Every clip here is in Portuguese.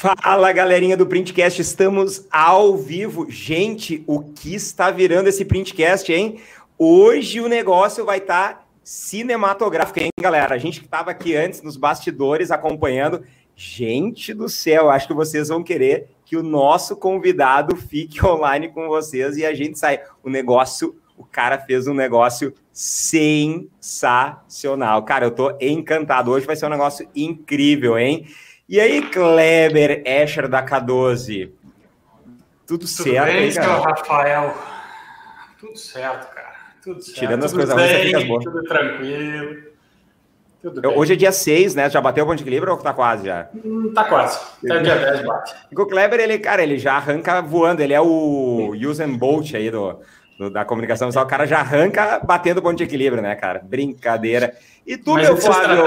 Fala galerinha do Printcast, estamos ao vivo. Gente, o que está virando esse Printcast, hein? Hoje o negócio vai estar tá cinematográfico, hein, galera? A gente que estava aqui antes nos bastidores acompanhando. Gente do céu, acho que vocês vão querer que o nosso convidado fique online com vocês e a gente sai. O negócio, o cara fez um negócio sensacional. Cara, eu tô encantado. Hoje vai ser um negócio incrível, hein? E aí, Kleber Escher da K12? Tudo, Tudo certo, bem, hein, cara? Rafael? Tudo certo, cara. Tudo certo. Tirando as coisas ruins, fica boas. Tudo tranquilo. Tudo bem. Hoje é dia 6, né? Já bateu o ponto de equilíbrio ou tá quase já? Hum, tá quase. Até o dia 10 bate. o Kleber, ele, cara, ele já arranca voando. Ele é o Usain Bolt aí do, do, da comunicação visual. O cara já arranca batendo o ponto de equilíbrio, né, cara? Brincadeira. E tu, Mas meu é Flávio...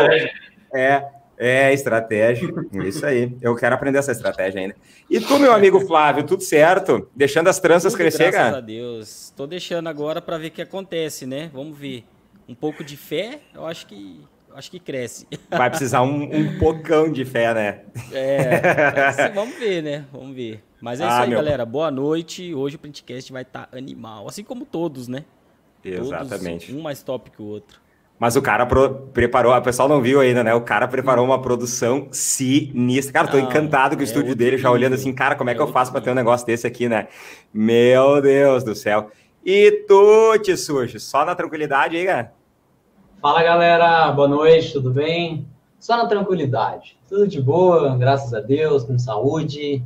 É, é, estratégia. Isso aí. Eu quero aprender essa estratégia ainda. E tu, meu amigo Flávio, tudo certo? Deixando as tranças tudo, crescer, graças cara? Graças a Deus. Estou deixando agora para ver o que acontece, né? Vamos ver. Um pouco de fé, eu acho que acho que cresce. Vai precisar um, um pocão de fé, né? É, vamos ver, né? Vamos ver. Mas é ah, isso aí, meu... galera. Boa noite. Hoje o Printcast vai estar tá animal, assim como todos, né? Exatamente. Todos, um mais top que o outro. Mas o cara pro, preparou, o pessoal não viu ainda, né? O cara preparou uma produção sinistra. Cara, tô ah, encantado com o é estúdio dele, já olhando assim, cara, como é que é eu faço para ter um negócio desse aqui, né? Meu Deus do céu. E tu, te sujo, só na tranquilidade aí, cara? Fala, galera. Boa noite, tudo bem? Só na tranquilidade. Tudo de boa, graças a Deus, com saúde.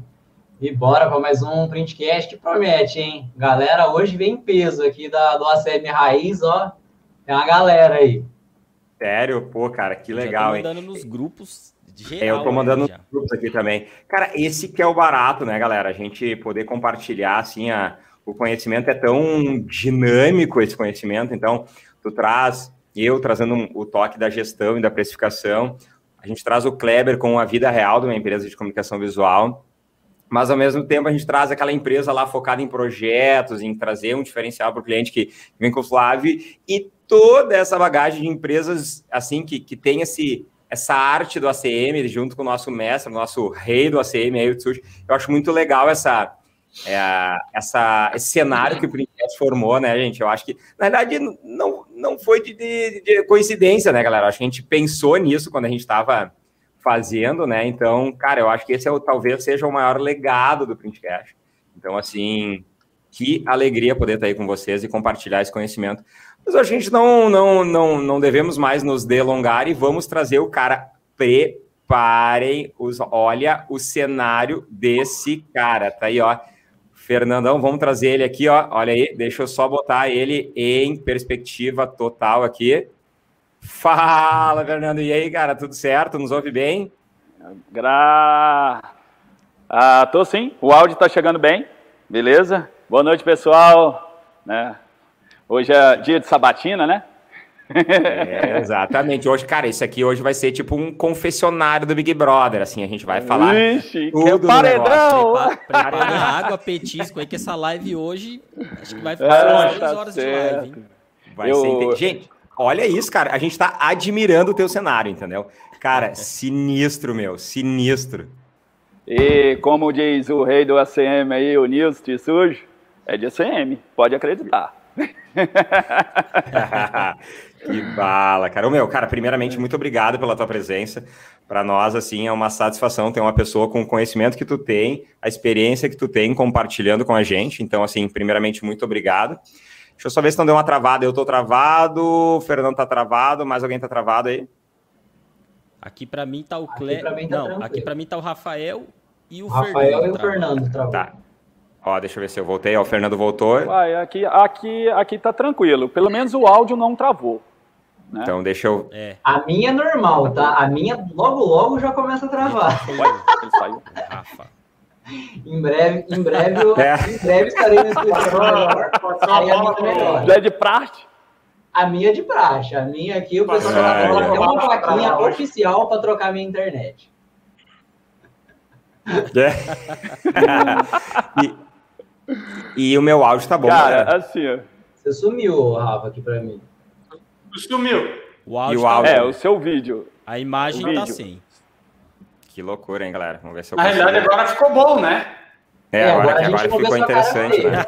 E bora para mais um printcast que promete, hein? Galera, hoje vem em peso aqui da, do ACM Raiz, ó tem uma galera aí. Sério? Pô, cara, que legal, hein? Eu tô mandando nos grupos geral. É, eu tô mandando nos grupos aqui também. Cara, esse que é o barato, né, galera? A gente poder compartilhar, assim, a, o conhecimento é tão dinâmico, esse conhecimento. Então, tu traz, eu trazendo o toque da gestão e da precificação, a gente traz o Kleber com a vida real de uma empresa de comunicação visual, mas ao mesmo tempo a gente traz aquela empresa lá focada em projetos, em trazer um diferencial para o cliente que vem com o Flávio e toda essa bagagem de empresas assim que, que tem esse, essa arte do ACM junto com o nosso mestre, nosso rei do ACM, aí, o Tsushi. Eu acho muito legal essa, é, essa, esse cenário que o Princess formou, né, gente? Eu acho que, na verdade, não, não foi de, de, de coincidência, né, galera? Eu acho que a gente pensou nisso quando a gente estava fazendo, né? Então, cara, eu acho que esse é o, talvez seja o maior legado do Printcast. Então, assim, que alegria poder estar aí com vocês e compartilhar esse conhecimento. Mas a gente não, não, não, não devemos mais nos delongar e vamos trazer o cara. Preparem os. Olha o cenário desse cara. Tá aí, ó. Fernandão, vamos trazer ele aqui, ó. Olha aí, deixa eu só botar ele em perspectiva total aqui. Fala, Fernando. E aí, cara, tudo certo? Nos ouve bem? Gra... Ah, tô sim. O áudio tá chegando bem. Beleza? Boa noite, pessoal. Né? Hoje é dia de sabatina, né? É, exatamente. Hoje, cara, isso aqui hoje vai ser tipo um confessionário do Big Brother, assim, a gente vai falar Ixi, tudo que paredão! Prepara, água, petisco aí, que essa live hoje, acho que vai ficar é, tá horas certo. de live, hein? Vai Eu... ser... Gente, olha isso, cara, a gente tá admirando o teu cenário, entendeu? Cara, sinistro, meu, sinistro. E como diz o rei do ACM aí, o Nilson Tissujo, é de ACM, pode acreditar. que bala, cara. O meu, cara, primeiramente, muito obrigado pela tua presença. Para nós, assim, é uma satisfação ter uma pessoa com o conhecimento que tu tem, a experiência que tu tem compartilhando com a gente. Então, assim, primeiramente, muito obrigado. Deixa eu só ver se não deu uma travada. Eu tô travado, o Fernando tá travado, mais alguém tá travado aí? Aqui para mim tá o Clé. Tá não, tranquilo. aqui para mim tá o Rafael e o Rafael Fernando. Rafael e o Fernando travado. Tá. Ó, deixa eu ver se eu voltei. Ó, o Fernando voltou. Uai, aqui, aqui, aqui tá tranquilo. Pelo menos o áudio não travou. Né? Então deixa eu. É. A minha é normal, tá? A minha logo logo já começa a travar. Ele saiu. Rafa. Em breve, em breve, eu, é. em breve estarei no escritório melhor. Já é de praxe? A minha é de praxe. A minha aqui, o pessoal ah, tem uma plaquinha oficial para trocar minha internet. É. e, e o meu áudio tá bom. Cara, assim, ó. Você sumiu, Rafa, aqui pra mim. Sumiu. O áudio, o áudio. Tá é, o seu vídeo. A imagem o tá vídeo. assim. que loucura, hein, galera? Vamos ver se eu Na realidade, agora ficou bom, né? É, é agora, agora, agora ficou interessante, né?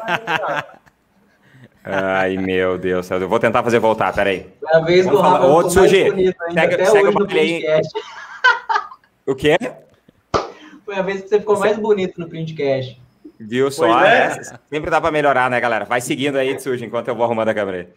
Ai, meu Deus. Eu vou tentar fazer voltar, peraí. É a vez Vamos do Rafa. Ô, Tsuji, segue, segue o baile aí. O quê? Foi a vez que você ficou mais bonito no printcast. Viu só? É. É. Sempre dá para melhorar, né, galera? Vai seguindo aí, Tsuji, enquanto eu vou arrumando a câmera aí.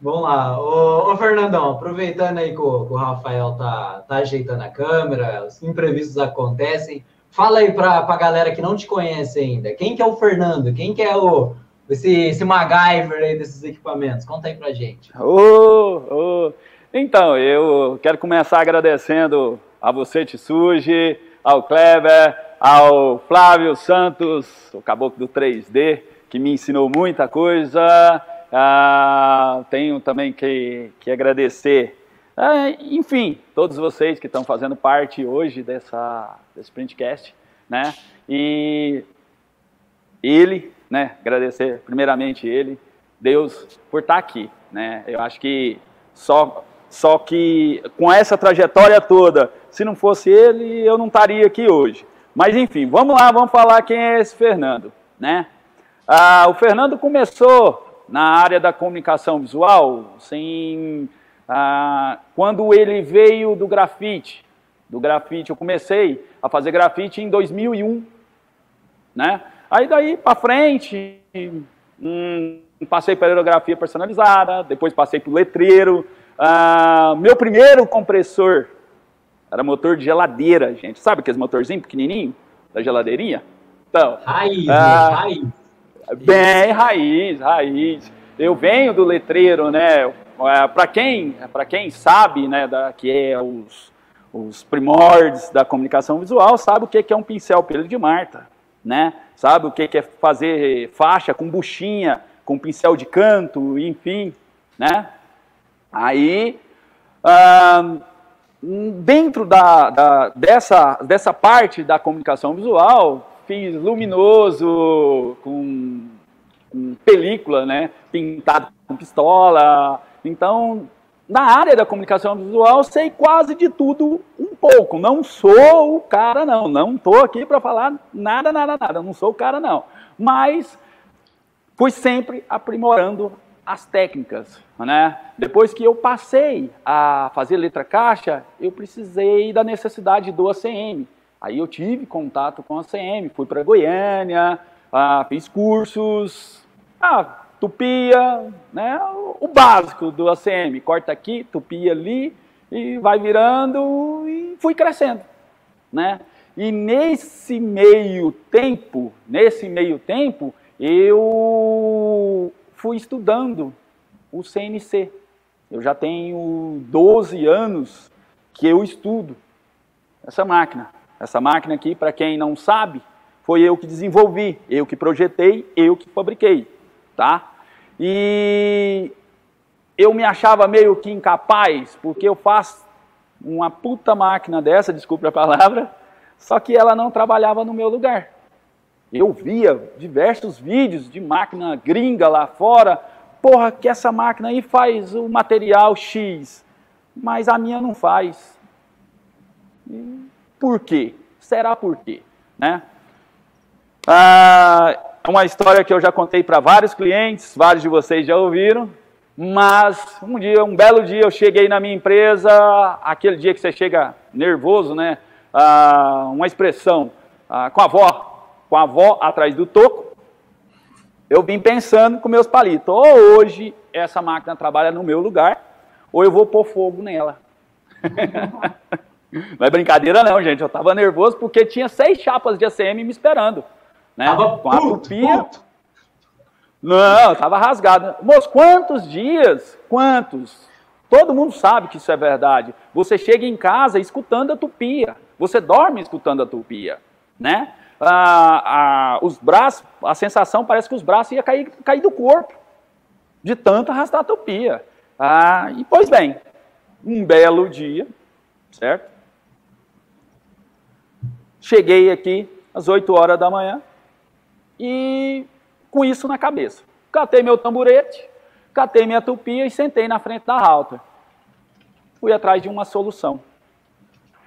Vamos lá. Ô, ô, Fernandão, aproveitando aí que o, que o, Rafael tá, tá ajeitando a câmera, os imprevistos acontecem. Fala aí para a galera que não te conhece ainda. Quem que é o Fernando? Quem que é o, esse, esse MacGyver aí desses equipamentos? Conta aí pra gente. Oh, oh. Então, eu quero começar agradecendo a você, Tsuji, ao Kleber, ao Flávio Santos, o caboclo do 3D, que me ensinou muita coisa. Ah, tenho também que, que agradecer, ah, enfim, todos vocês que estão fazendo parte hoje dessa, desse printcast, né? E ele, né? Agradecer primeiramente ele, Deus, por estar aqui, né? Eu acho que só, só que com essa trajetória toda, se não fosse ele, eu não estaria aqui hoje. Mas enfim, vamos lá, vamos falar quem é esse Fernando, né? Ah, o Fernando começou na área da comunicação visual, ah, quando ele veio do grafite, do grafite, eu comecei a fazer grafite em 2001, né? Aí daí para frente, hum, passei para aerografia personalizada, depois passei o letreiro. Ah, meu primeiro compressor era motor de geladeira, gente. Sabe aqueles motorzinhos pequenininho da geladeirinha? Então, raiz, ah, raiz. Bem raiz, raiz. Eu venho do letreiro, né? É, para quem, para quem sabe, né, da, que é os, os primórdios da comunicação visual, sabe o que é um pincel pelo de Marta né? Sabe o que é fazer faixa com buchinha, com pincel de canto, enfim, né? Aí, ah, dentro da, da, dessa, dessa parte da comunicação visual, fiz luminoso, com, com película, né? Pintado com pistola. Então, na área da comunicação visual, sei quase de tudo um pouco. Não sou o cara, não. Não estou aqui para falar nada, nada, nada. Não sou o cara, não. Mas fui sempre aprimorando as técnicas. Né? Depois que eu passei a fazer letra caixa, eu precisei da necessidade do ACM. Aí eu tive contato com a ACM, fui para Goiânia, ah, fiz cursos. Ah, tupia, né? o básico do ACM, corta aqui, tupia ali, e vai virando e fui crescendo. Né? E nesse meio tempo, nesse meio tempo, eu fui estudando o CNC. Eu já tenho 12 anos que eu estudo essa máquina. Essa máquina aqui, para quem não sabe, foi eu que desenvolvi, eu que projetei, eu que fabriquei, tá? E eu me achava meio que incapaz, porque eu faço uma puta máquina dessa, desculpe a palavra, só que ela não trabalhava no meu lugar. Eu via diversos vídeos de máquina gringa lá fora, porra, que essa máquina aí faz o material X, mas a minha não faz. E por quê? Será por quê? Né? Ah, é uma história que eu já contei para vários clientes, vários de vocês já ouviram, mas um dia, um belo dia, eu cheguei na minha empresa, aquele dia que você chega nervoso, né? Ah, uma expressão ah, com a avó, com a avó atrás do toco. Eu vim pensando com meus palitos, ou hoje essa máquina trabalha no meu lugar, ou eu vou pôr fogo nela. não é brincadeira não, gente. Eu estava nervoso porque tinha seis chapas de ACM me esperando né? Tava com a tupia. Não, tava rasgado. Moço, quantos dias? Quantos? Todo mundo sabe que isso é verdade. Você chega em casa escutando a tupia. Você dorme escutando a tupia, né? Ah, ah, os braços, a sensação parece que os braços iam cair, cair do corpo, de tanto arrastar a tupia. Ah, e pois bem, um belo dia, certo? Cheguei aqui às 8 horas da manhã, e com isso na cabeça. Catei meu tamborete, catei minha tupia e sentei na frente da router. Fui atrás de uma solução.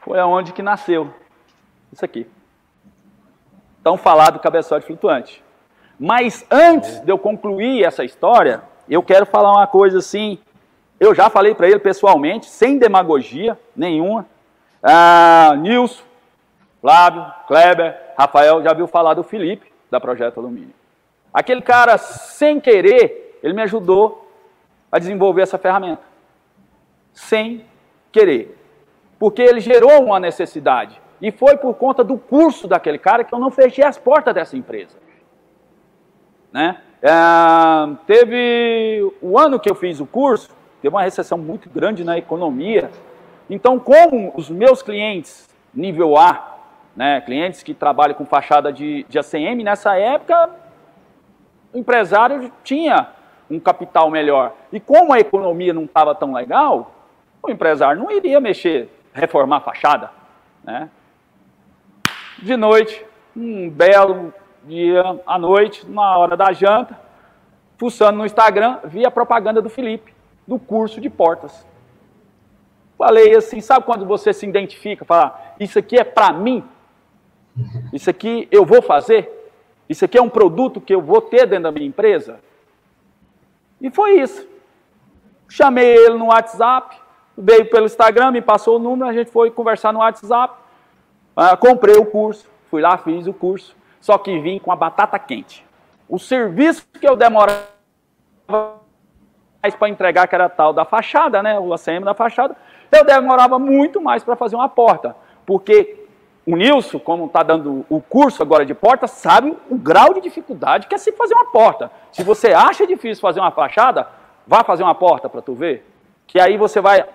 foi aonde que nasceu isso aqui. Tão falado cabeçote flutuante. Mas antes de eu concluir essa história, eu quero falar uma coisa assim. Eu já falei para ele pessoalmente, sem demagogia nenhuma. Ah, Nilson, Flávio, Kleber, Rafael, já viu falar do Felipe, da Projeto Alumínio. Aquele cara, sem querer, ele me ajudou a desenvolver essa ferramenta. Sem querer. Porque ele gerou uma necessidade. E foi por conta do curso daquele cara que eu não fechei as portas dessa empresa. Né? É, teve o ano que eu fiz o curso, teve uma recessão muito grande na economia. Então, como os meus clientes nível A, né, clientes que trabalham com fachada de, de ACM, nessa época o empresário tinha um capital melhor. E como a economia não estava tão legal, o empresário não iria mexer, reformar a fachada. Né? De noite, um belo dia à noite, na hora da janta, fuçando no Instagram, vi a propaganda do Felipe, do curso de portas. Falei assim, sabe quando você se identifica, fala, isso aqui é para mim? Isso aqui eu vou fazer? Isso aqui é um produto que eu vou ter dentro da minha empresa? E foi isso. Chamei ele no WhatsApp, veio pelo Instagram, me passou o número, a gente foi conversar no WhatsApp. Ah, comprei o curso, fui lá, fiz o curso só que vim com a batata quente. O serviço que eu demorava mais para entregar, que era tal da fachada, né, o ACM da fachada, eu demorava muito mais para fazer uma porta, porque o Nilson, como está dando o curso agora de porta, sabe o grau de dificuldade que é se fazer uma porta. Se você acha difícil fazer uma fachada, vá fazer uma porta para tu ver, que aí você vai,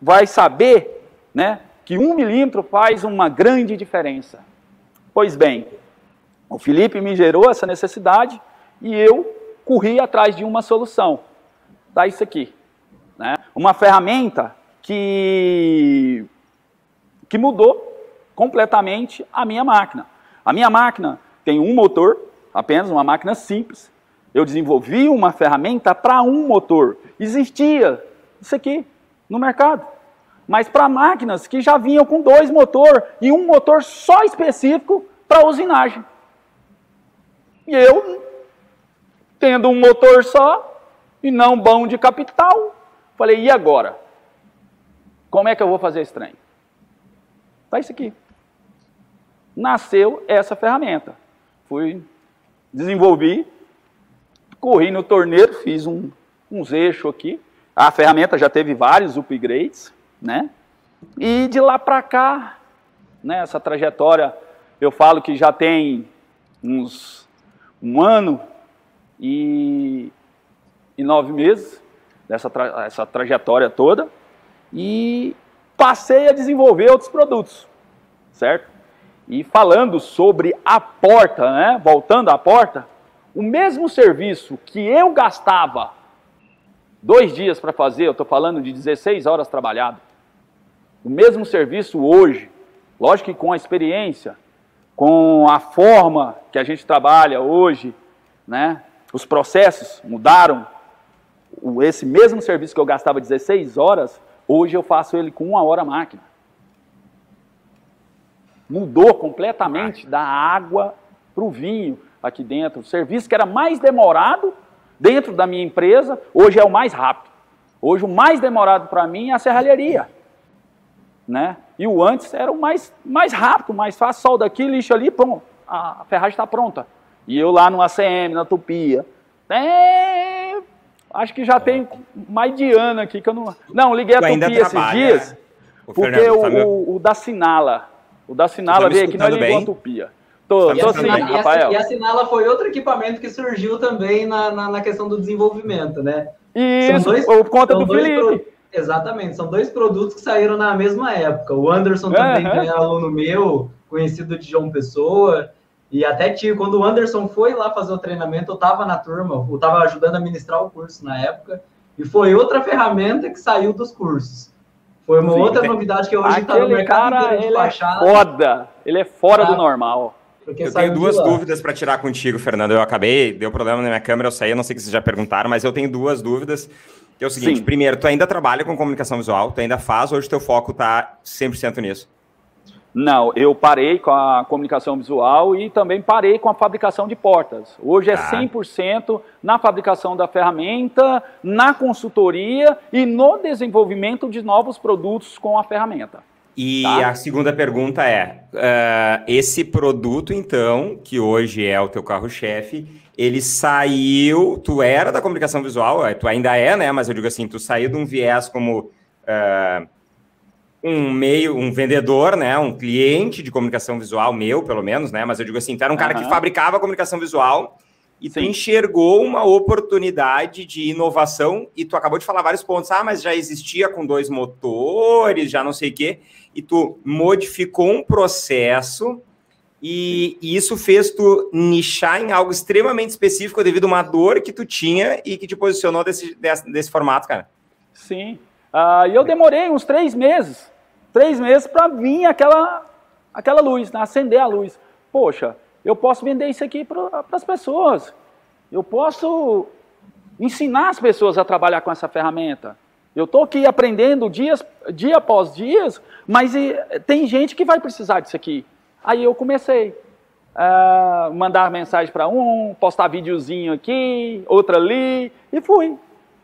vai saber né, que um milímetro faz uma grande diferença. Pois bem, o Felipe me gerou essa necessidade e eu corri atrás de uma solução. Tá isso aqui. Né? Uma ferramenta que, que mudou completamente a minha máquina. A minha máquina tem um motor, apenas uma máquina simples. Eu desenvolvi uma ferramenta para um motor. Existia isso aqui no mercado. Mas para máquinas que já vinham com dois motores e um motor só específico para usinagem. E eu, tendo um motor só e não bom de capital, falei, e agora? Como é que eu vou fazer esse trem? Tá isso aqui. Nasceu essa ferramenta. Fui, desenvolvi, corri no torneiro, fiz um, uns eixos aqui. A ferramenta já teve vários upgrades, né? E de lá para cá, nessa né, trajetória, eu falo que já tem uns um ano e, e nove meses dessa tra essa trajetória toda e passei a desenvolver outros produtos, certo? E falando sobre a porta, né? Voltando à porta, o mesmo serviço que eu gastava dois dias para fazer, eu estou falando de 16 horas trabalhado, o mesmo serviço hoje, lógico que com a experiência, com a forma que a gente trabalha hoje, né? Os processos mudaram. Esse mesmo serviço que eu gastava 16 horas, hoje eu faço ele com uma hora máquina. Mudou completamente da água para o vinho aqui dentro. O serviço que era mais demorado dentro da minha empresa, hoje é o mais rápido. Hoje o mais demorado para mim é a serralheria né? E o antes era o mais, mais rápido, mais fácil, solda aqui, lixo ali, pronto, a, ferragem está pronta. E eu lá no ACM, na Tupia, é, acho que já tem mais de ano aqui que eu não... Não, liguei a Tupia esses dias, né? o porque Fernando, tá o, o, o, da Sinala, o da Sinala tá veio aqui, nós ligou a Tupia. Tô, tá tô sim, Rafael. E a Sinala foi outro equipamento que surgiu também na, na, na questão do desenvolvimento, né? Isso, dois, por conta do Felipe. Pro Exatamente, são dois produtos que saíram na mesma época. O Anderson também uhum. é aluno meu, conhecido de João Pessoa. E até tive, quando o Anderson foi lá fazer o treinamento, eu estava na turma, eu estava ajudando a ministrar o curso na época. E foi outra ferramenta que saiu dos cursos. Foi uma Sim, outra novidade que hoje está no mercado cara, ele é foda, ele é fora do normal. eu tenho duas dúvidas para tirar contigo, Fernando. Eu acabei, deu problema na minha câmera, eu saí, eu não sei se vocês já perguntaram, mas eu tenho duas dúvidas. Que é o seguinte, Sim. primeiro, tu ainda trabalha com comunicação visual, tu ainda faz, hoje teu foco tá 100% nisso? Não, eu parei com a comunicação visual e também parei com a fabricação de portas. Hoje é ah. 100% na fabricação da ferramenta, na consultoria e no desenvolvimento de novos produtos com a ferramenta. E tá? a segunda pergunta é: uh, esse produto, então, que hoje é o teu carro-chefe, ele saiu. Tu era da comunicação visual, é, tu ainda é, né? Mas eu digo assim, tu saiu de um viés como. Uh, um meio, um vendedor, né, um cliente de comunicação visual meu, pelo menos, né, mas eu digo assim, tu era um cara uhum. que fabricava comunicação visual e Sim. tu enxergou uma oportunidade de inovação e tu acabou de falar vários pontos, ah, mas já existia com dois motores, já não sei o quê, e tu modificou um processo e, e, isso fez tu nichar em algo extremamente específico devido a uma dor que tu tinha e que te posicionou desse, desse, desse formato, cara. Sim. Uh, e eu demorei uns três meses, três meses para vir aquela, aquela luz, né, acender a luz. Poxa, eu posso vender isso aqui para as pessoas. Eu posso ensinar as pessoas a trabalhar com essa ferramenta. Eu estou aqui aprendendo dias, dia após dias, mas e, tem gente que vai precisar disso aqui. Aí eu comecei a uh, mandar mensagem para um, postar videozinho aqui, outra ali, e fui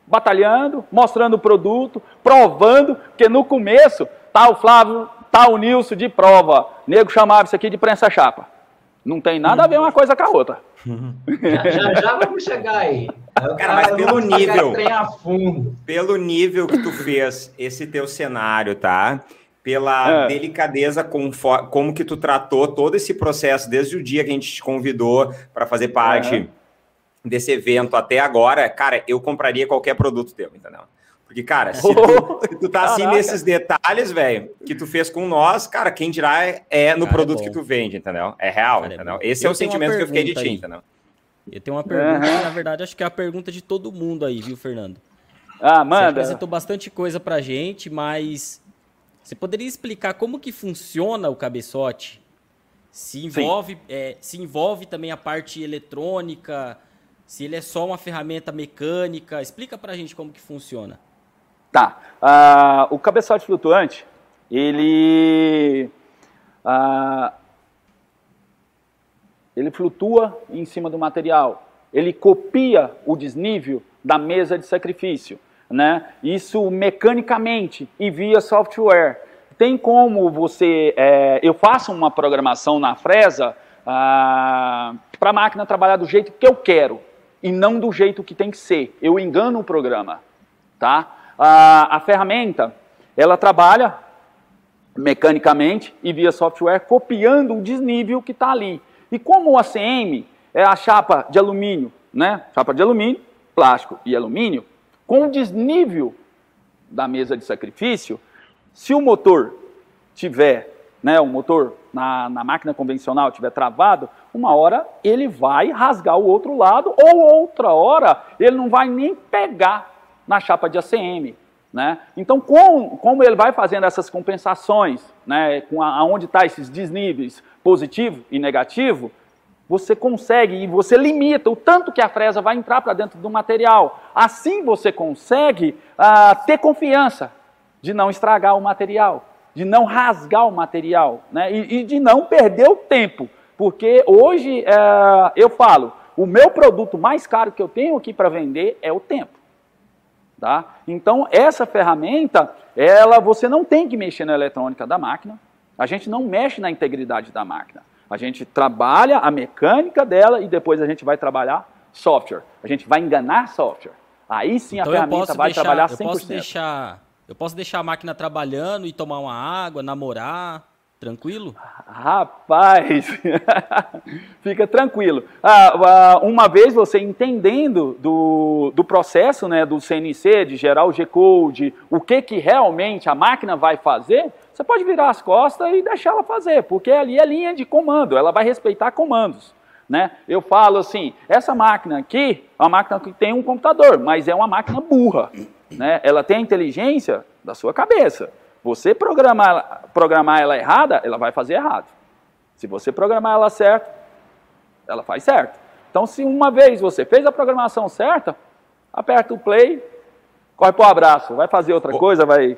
batalhando, mostrando o produto, provando, porque no começo tá o Flávio, tá o Nilson de prova. O nego chamava isso aqui de prensa chapa. Não tem nada a ver uma coisa com a outra. Já, já, já vamos chegar aí. Cara, mas pelo nível. Pelo nível que tu fez esse teu cenário, tá? Pela é. delicadeza com, como que tu tratou todo esse processo desde o dia que a gente te convidou para fazer parte é. desse evento até agora, cara, eu compraria qualquer produto teu, entendeu? Porque, cara, se tu, se tu tá assim nesses detalhes, velho, que tu fez com nós, cara, quem dirá é, é no cara, produto é que tu vende, entendeu? É real, cara, é entendeu? Esse eu é o sentimento que eu fiquei de ti, entendeu? Eu tenho uma pergunta, uhum. na verdade, acho que é a pergunta de todo mundo aí, viu, Fernando? Ah, manda. Você apresentou bastante coisa pra gente, mas você poderia explicar como que funciona o cabeçote? Se envolve, é, se envolve também a parte eletrônica, se ele é só uma ferramenta mecânica, explica pra gente como que funciona. Tá. Uh, o cabeçote flutuante, ele. Uh, ele flutua em cima do material. Ele copia o desnível da mesa de sacrifício. Né? Isso mecanicamente e via software. Tem como você. É, eu faço uma programação na Fresa ah, para a máquina trabalhar do jeito que eu quero e não do jeito que tem que ser. Eu engano o programa. Tá? a, a ferramenta, ela trabalha mecanicamente e via software copiando o desnível que está ali. E como o ACM é a chapa de alumínio, né? Chapa de alumínio, plástico e alumínio, com o desnível da mesa de sacrifício, se o motor tiver, né, o motor na, na máquina convencional tiver travado, uma hora ele vai rasgar o outro lado, ou outra hora ele não vai nem pegar na chapa de ACM. Né? Então, com, como ele vai fazendo essas compensações, né, com a, aonde está esses desníveis positivo e negativo, você consegue e você limita o tanto que a fresa vai entrar para dentro do material. Assim você consegue ah, ter confiança de não estragar o material, de não rasgar o material né, e, e de não perder o tempo. Porque hoje eh, eu falo, o meu produto mais caro que eu tenho aqui para vender é o tempo. Tá? Então, essa ferramenta, ela você não tem que mexer na eletrônica da máquina, a gente não mexe na integridade da máquina. A gente trabalha a mecânica dela e depois a gente vai trabalhar software. A gente vai enganar software. Aí sim então a ferramenta vai deixar, trabalhar 100%. Eu posso, deixar, eu posso deixar a máquina trabalhando e tomar uma água, namorar, Tranquilo? Rapaz, fica tranquilo. Ah, ah, uma vez você entendendo do, do processo né, do CNC, de gerar o G-Code, o que, que realmente a máquina vai fazer, você pode virar as costas e deixar ela fazer, porque ali é linha de comando, ela vai respeitar comandos. Né? Eu falo assim, essa máquina aqui é uma máquina que tem um computador, mas é uma máquina burra. Né? Ela tem a inteligência da sua cabeça. Você programar, programar ela errada, ela vai fazer errado. Se você programar ela certo, ela faz certo. Então, se uma vez você fez a programação certa, aperta o play, corre para o abraço, vai fazer outra coisa, vai.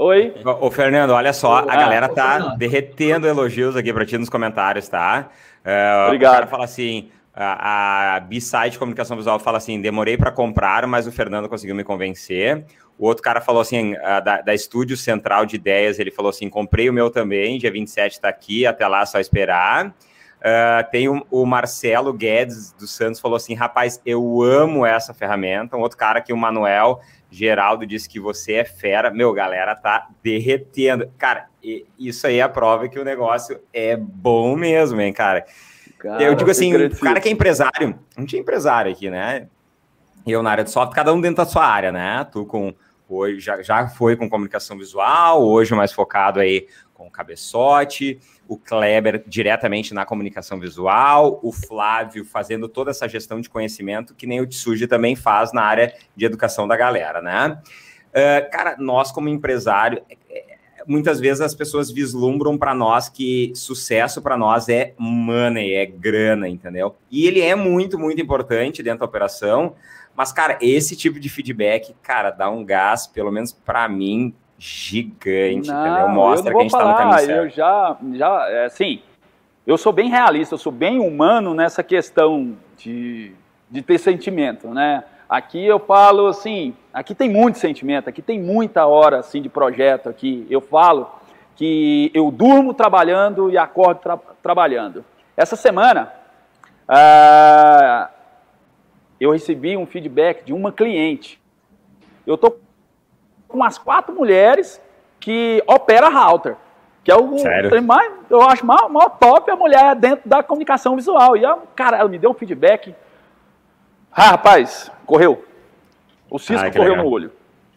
Oi. Ô, Fernando, olha só, a ah, galera tá derretendo elogios aqui para ti nos comentários, tá? Uh, Obrigado. O cara fala assim, a, a B-Side Comunicação Visual fala assim, demorei para comprar, mas o Fernando conseguiu me convencer. O outro cara falou assim, da, da Estúdio Central de Ideias, ele falou assim, comprei o meu também, dia 27 está aqui, até lá só esperar. Uh, tem o, o, Marcelo Guedes dos Santos falou assim, rapaz, eu amo essa ferramenta. Um outro cara aqui, o Manuel Geraldo, disse que você é fera. Meu, galera, tá derretendo. Cara, isso aí é a prova que o negócio é bom mesmo, hein, cara. cara eu digo assim, o cara que é empresário, não tinha empresário aqui, né? Eu na área de software, cada um dentro da sua área, né? Tu com hoje já, já foi com comunicação visual, hoje mais focado aí com o cabeçote, o Kleber diretamente na comunicação visual, o Flávio fazendo toda essa gestão de conhecimento, que nem o Tsuji também faz na área de educação da galera, né? Uh, cara, nós como empresário, é, é, muitas vezes as pessoas vislumbram para nós que sucesso para nós é money, é grana, entendeu? E ele é muito, muito importante dentro da operação, mas, cara, esse tipo de feedback, cara, dá um gás, pelo menos para mim, gigante, não, entendeu? Mostra que a gente está no caminho certo. Eu já, já, assim, eu sou bem realista, eu sou bem humano nessa questão de, de ter sentimento, né? Aqui eu falo assim, aqui tem muito sentimento, aqui tem muita hora assim de projeto aqui. Eu falo que eu durmo trabalhando e acordo tra trabalhando. Essa semana uh, eu recebi um feedback de uma cliente. Eu tô com umas quatro mulheres que opera router. Que é o Sério? mais, eu acho maior, maior top a mulher dentro da comunicação visual. E, a, cara, ela me deu um feedback. Ah, rapaz, correu. O cisco Ai, correu legal. no olho.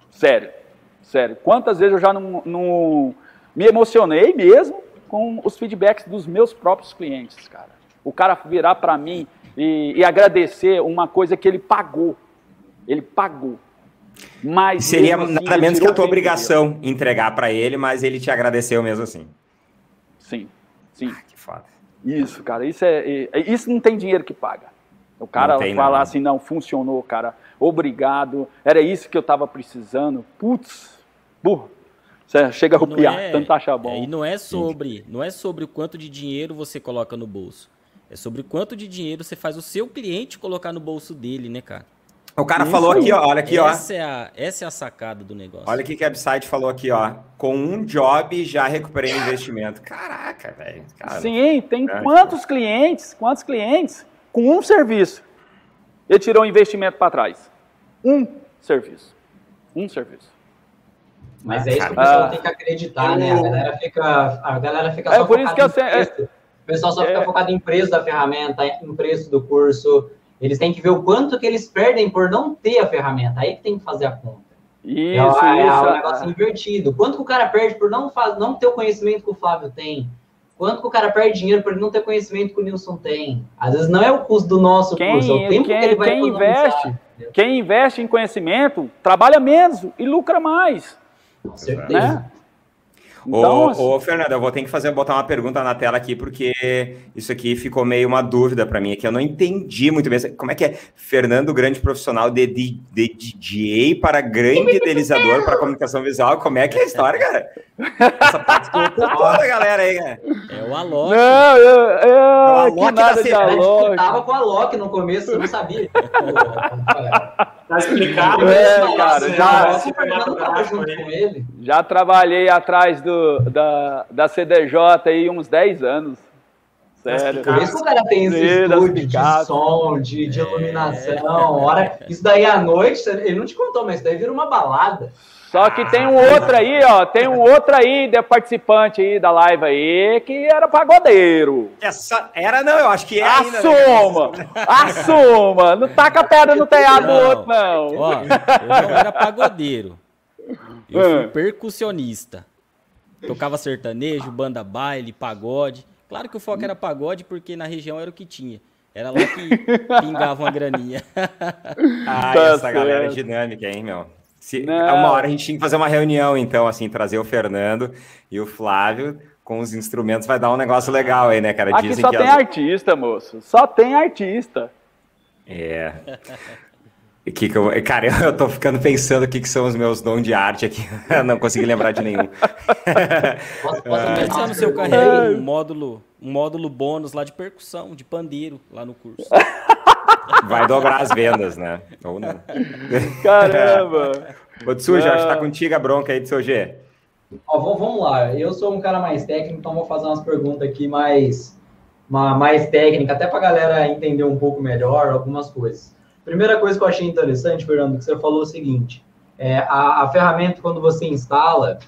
Sério, sério. Quantas vezes eu já não, não me emocionei mesmo com os feedbacks dos meus próprios clientes, cara. O cara virar para mim e, e agradecer uma coisa que ele pagou. Ele pagou. Mas seria assim, nada menos que a tua obrigação dele. entregar para ele, mas ele te agradeceu mesmo assim. Sim, sim. Ah, que foda. Isso, cara, isso é, é, isso não tem dinheiro que paga. O cara falar não. assim, não, funcionou, cara, obrigado, era isso que eu tava precisando. Putz, burro. Você chega a rupiar, é, tanto achar bom. É, e não é sobre, não é sobre o quanto de dinheiro você coloca no bolso. É sobre quanto de dinheiro você faz o seu cliente colocar no bolso dele, né, cara? O cara Isso falou aqui, ó, olha aqui, essa ó. É a, essa é a sacada do negócio. Olha o que o website falou aqui, ó. Com um job já recuperei o investimento. Caraca, velho. Sim, tem é, quantos clientes, quantos clientes com um serviço ele tirou o investimento para trás? Um serviço. Um serviço. Mas é isso que o pessoal ah, tem que acreditar, né? A galera fica, a galera fica é só por isso que eu sei, é, pessoal só fica é, focado em preço da ferramenta, em preço do curso, eles têm que ver o quanto que eles perdem por não ter a ferramenta. Aí que tem que fazer a conta. Isso, é, isso. É um negócio invertido. Quanto que o cara perde por não, faz, não ter o conhecimento que o Flávio tem? Quanto que o cara perde dinheiro por não ter conhecimento que o Nilson tem? Às vezes não é o custo do nosso quem, curso, é o tempo quem, que ele vai quem investe, Quem investe em conhecimento trabalha menos e lucra mais. Com certeza. Né? Então, ô, assim... ô, Fernando, eu vou ter que fazer botar uma pergunta na tela aqui, porque isso aqui ficou meio uma dúvida para mim, que eu não entendi muito bem. Como é que é Fernando, grande profissional de, de, de DJ para grande idealizador para comunicação visual? Como é que é a história, cara? Essa parte toda, galera aí, cara. É o Alok. Não, eu, eu, é o Alok nada de Alok. Eu tava com o Alok no começo, eu não sabia. Tá explicado. É, cara, já, já, já trabalhei atrás do, da, da CDJ aí uns 10 anos. Sério. Por isso que o cara tem esse estúdio de som, de, de iluminação. Hora, isso daí à noite, ele não te contou, mas isso daí vira uma balada. Só que tem um outro aí, ó, tem um outro aí, de participante aí da live aí, que era pagodeiro. Essa era não, eu acho que é Assuma! Ainda, né? Assuma! Não taca pedra no telhado do outro, não. Ó, eu não era pagodeiro. Eu fui ah. percussionista. Tocava sertanejo, banda baile, pagode. Claro que o foco era pagode, porque na região era o que tinha. Era lá que pingava uma graninha. ah, tá essa certo. galera é dinâmica, hein, meu? Se, uma hora a gente tinha que fazer uma reunião, então, assim, trazer o Fernando e o Flávio com os instrumentos vai dar um negócio legal aí, né, cara? Aqui Dizem só tem as... artista, moço. Só tem artista. É. Que que eu, cara, eu tô ficando pensando o que, que são os meus dons de arte aqui. não consegui lembrar de nenhum. posso, posso pensar no seu carreira um módulo, um módulo bônus lá de percussão, de pandeiro, lá no curso. Vai dobrar as vendas, né? Ou não. Caramba! Ô, Tsu, já está contigo a bronca aí do seu G. Ó, vamos lá. Eu sou um cara mais técnico, então vou fazer umas perguntas aqui mais, mais técnicas, até para a galera entender um pouco melhor algumas coisas. Primeira coisa que eu achei interessante, Fernando, que você falou é o seguinte: é, a, a ferramenta, quando você instala,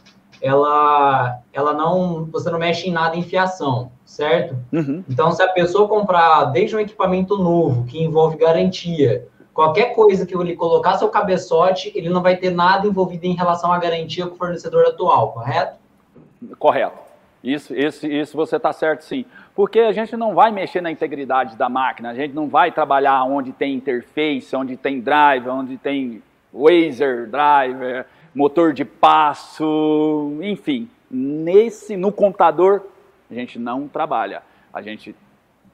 ela, ela não, você não mexe em nada em fiação, certo? Uhum. Então, se a pessoa comprar desde um equipamento novo que envolve garantia, qualquer coisa que ele colocar seu cabeçote, ele não vai ter nada envolvido em relação à garantia com o fornecedor atual, correto? Correto. Isso, isso, isso você está certo, sim. Porque a gente não vai mexer na integridade da máquina, a gente não vai trabalhar onde tem interface, onde tem drive, onde tem laser driver, motor de passo, enfim. Nesse, no computador, a gente não trabalha. A gente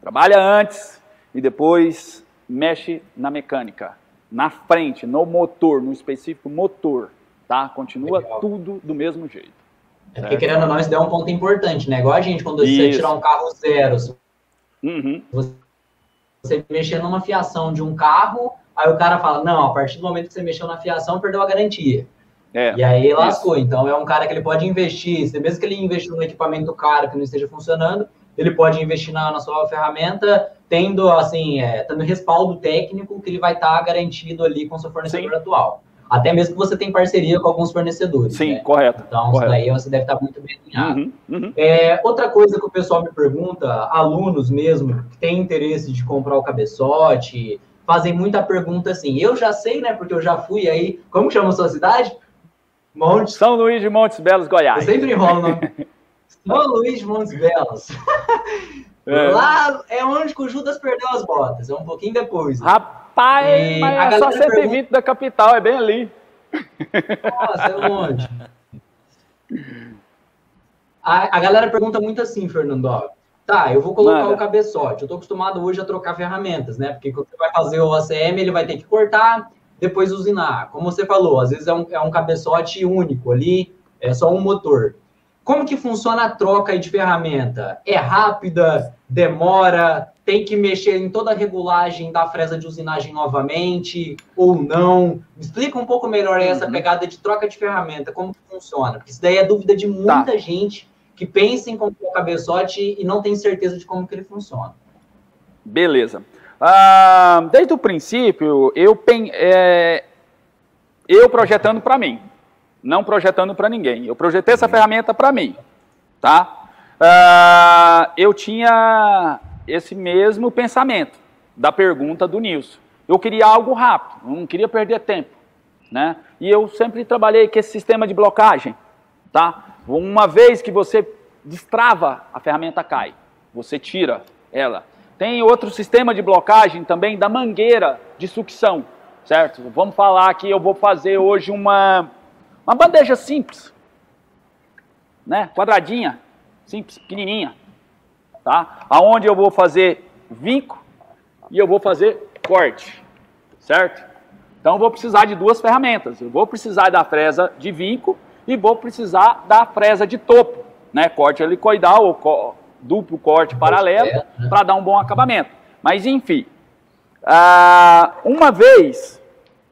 trabalha antes e depois mexe na mecânica, na frente, no motor, no específico motor, tá? Continua Legal. tudo do mesmo jeito. É porque, querendo ou não, isso é um ponto importante, né? Igual a gente, quando você tirar um carro zero, uhum. você mexer numa fiação de um carro, aí o cara fala, não, a partir do momento que você mexeu na fiação, perdeu a garantia. É, e aí lascou. Isso. Então é um cara que ele pode investir, mesmo que ele investiu no equipamento caro que não esteja funcionando, ele pode investir na, na sua ferramenta, tendo assim, é, tendo respaldo técnico que ele vai estar tá garantido ali com o seu fornecedor Sim. atual. Até mesmo que você tem parceria com alguns fornecedores. Sim, né? correto. Então, correto. isso daí você deve estar muito bem alinhado. Uhum, uhum. É, outra coisa que o pessoal me pergunta, alunos mesmo, que têm interesse de comprar o cabeçote, fazem muita pergunta assim. Eu já sei, né? Porque eu já fui aí. Como chama a sua cidade? Montes. São Luís de Montes Belos, Goiás. Eu sempre enrolo o nome. São Luís de Montes Belos. É. Lá é onde o Judas perdeu as botas. É um pouquinho depois. Rapaz! Pai, mas é só 120 pergunta... da capital, é bem ali. Nossa, é longe. A, a galera pergunta muito assim, Fernando, ó, tá, eu vou colocar Manda. o cabeçote, eu tô acostumado hoje a trocar ferramentas, né, porque quando você vai fazer o ACM, ele vai ter que cortar, depois usinar. Como você falou, às vezes é um, é um cabeçote único ali, é só um motor. Como que funciona a troca de ferramenta? É rápida? Demora? Tem que mexer em toda a regulagem da fresa de usinagem novamente ou não? Me explica um pouco melhor essa uhum. pegada de troca de ferramenta, como que funciona? Porque isso daí é dúvida de muita tá. gente que pensa em comprar o cabeçote e não tem certeza de como que ele funciona. Beleza. Ah, desde o princípio, eu, é, eu projetando para mim, não projetando para ninguém. Eu projetei essa ferramenta para mim, tá? Uh, eu tinha esse mesmo pensamento da pergunta do Nilson. Eu queria algo rápido, não queria perder tempo, né? E eu sempre trabalhei com esse sistema de blocagem, tá? Uma vez que você destrava, a ferramenta cai, você tira ela. Tem outro sistema de blocagem também da mangueira de sucção, certo? Vamos falar que eu vou fazer hoje uma uma bandeja simples, né? Quadradinha, simples, pequenininha, tá? Aonde eu vou fazer vinco e eu vou fazer corte, certo? Então eu vou precisar de duas ferramentas. Eu vou precisar da fresa de vinco e vou precisar da fresa de topo, né? Corte helicoidal ou co duplo corte paralelo né? para dar um bom acabamento. Mas enfim, uh, uma vez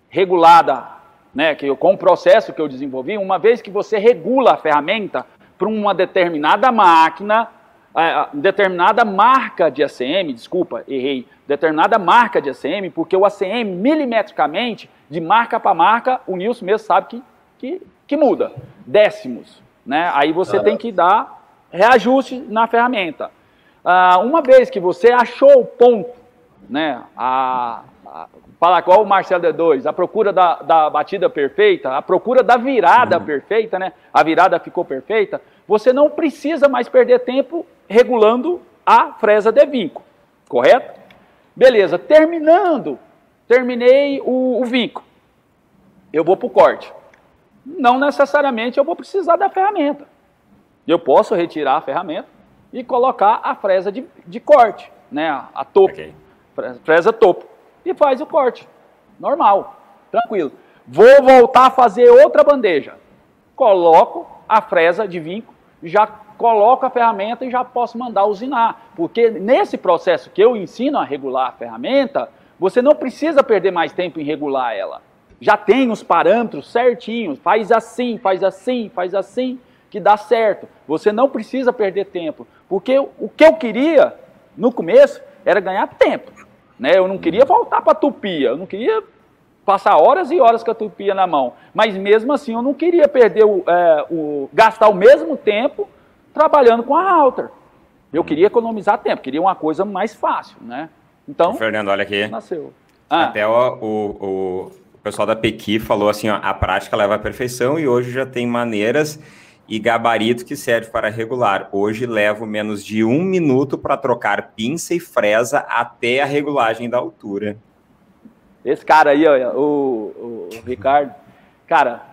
regulada né, que eu, com o processo que eu desenvolvi, uma vez que você regula a ferramenta para uma determinada máquina, é, determinada marca de ACM, desculpa, errei, determinada marca de ACM, porque o ACM, milimetricamente, de marca para marca, o Nilson mesmo sabe que, que, que muda, décimos. Né? Aí você tem que dar reajuste na ferramenta. Ah, uma vez que você achou o ponto, né, a, fala qual o Marcelo D2, a procura da, da batida perfeita, a procura da virada uhum. perfeita, né? A virada ficou perfeita. Você não precisa mais perder tempo regulando a fresa de vinco, correto? Beleza, terminando, terminei o, o vinco. Eu vou para o corte. Não necessariamente eu vou precisar da ferramenta. Eu posso retirar a ferramenta e colocar a fresa de, de corte, né? A topo, okay. fresa topo e faz o corte. Normal. tranquilo. Vou voltar a fazer outra bandeja. Coloco a fresa de vinco, já coloco a ferramenta e já posso mandar usinar. Porque nesse processo que eu ensino a regular a ferramenta, você não precisa perder mais tempo em regular ela. Já tem os parâmetros certinhos, faz assim, faz assim, faz assim, que dá certo. Você não precisa perder tempo. Porque o que eu queria no começo era ganhar tempo. Né? Eu não queria voltar para a tupia, eu não queria passar horas e horas com a tupia na mão. Mas mesmo assim eu não queria perder o, é, o gastar o mesmo tempo trabalhando com a halter. Eu queria economizar tempo, queria uma coisa mais fácil, né? Então, Fernando, olha aqui. Nasceu. Ah. Até o, o, o, pessoal da Pequi falou assim, ó, a prática leva à perfeição e hoje já tem maneiras e gabarito que serve para regular. Hoje levo menos de um minuto para trocar pinça e fresa até a regulagem da altura. Esse cara aí, ó, o, o, Ricardo, cara,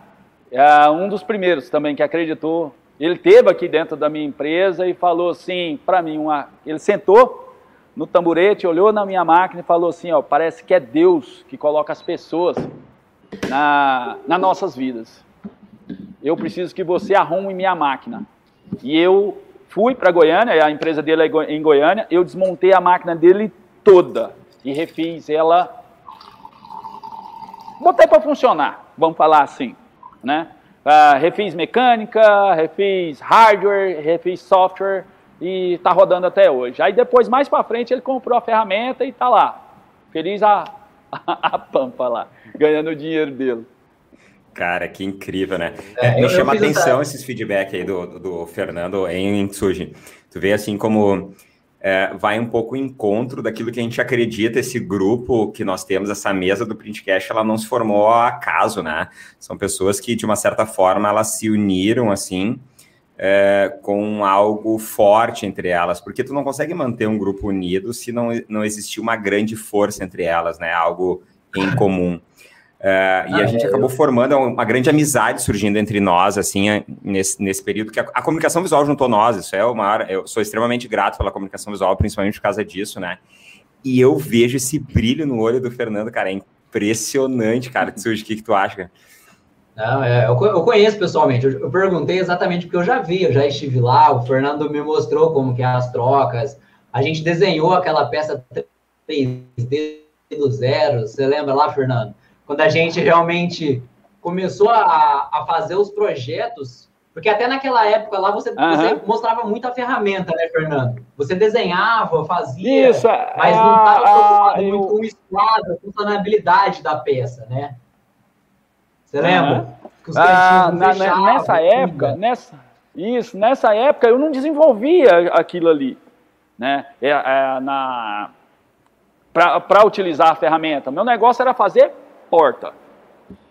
é um dos primeiros também que acreditou. Ele teve aqui dentro da minha empresa e falou assim para mim, uma, ele sentou no tamborete, olhou na minha máquina e falou assim, ó, parece que é Deus que coloca as pessoas na, nas nossas vidas eu preciso que você arrume minha máquina. E eu fui para Goiânia, a empresa dele é em Goiânia, eu desmontei a máquina dele toda e refiz ela. Botei para funcionar, vamos falar assim, né? Uh, refiz mecânica, refiz hardware, refiz software e está rodando até hoje. Aí depois, mais para frente, ele comprou a ferramenta e está lá, feliz a, a, a pampa lá, ganhando o dinheiro dele. Cara, que incrível, né? É, me chama a atenção essa... esses feedback aí do, do Fernando em Tsuji. Tu vê assim como é, vai um pouco encontro daquilo que a gente acredita, esse grupo que nós temos, essa mesa do Printcast, ela não se formou a acaso, né? São pessoas que, de uma certa forma, elas se uniram, assim, é, com algo forte entre elas, porque tu não consegue manter um grupo unido se não, não existir uma grande força entre elas, né? Algo em comum. Uh, e ah, a gente é, acabou eu... formando uma grande amizade surgindo entre nós, assim, é, nesse, nesse período, que a, a, comunicação visual juntou nós, isso é o maior, eu sou extremamente grato pela comunicação visual, principalmente por causa disso, né? E eu vejo esse brilho no olho do Fernando, cara, é impressionante, cara. Tsuji, o que, que tu acha? Não, é, eu, eu conheço pessoalmente, eu, eu, perguntei exatamente porque eu já vi, eu já estive lá, o Fernando me mostrou como que é as trocas, a gente desenhou aquela peça 3D do zero, você lembra lá, Fernando? Quando a gente realmente começou a, a fazer os projetos, porque até naquela época lá você, uhum. você, mostrava muita ferramenta, né, Fernando? Você desenhava, fazia, Isso, mas não estava preocupado eu... muito com o esquadro, a funcionalidade da peça, né? Você lembra? Ah, na, nessa época, nessa, isso, nessa época eu não desenvolvia aquilo ali, né? É, é, na para utilizar a ferramenta. Meu negócio era fazer porta.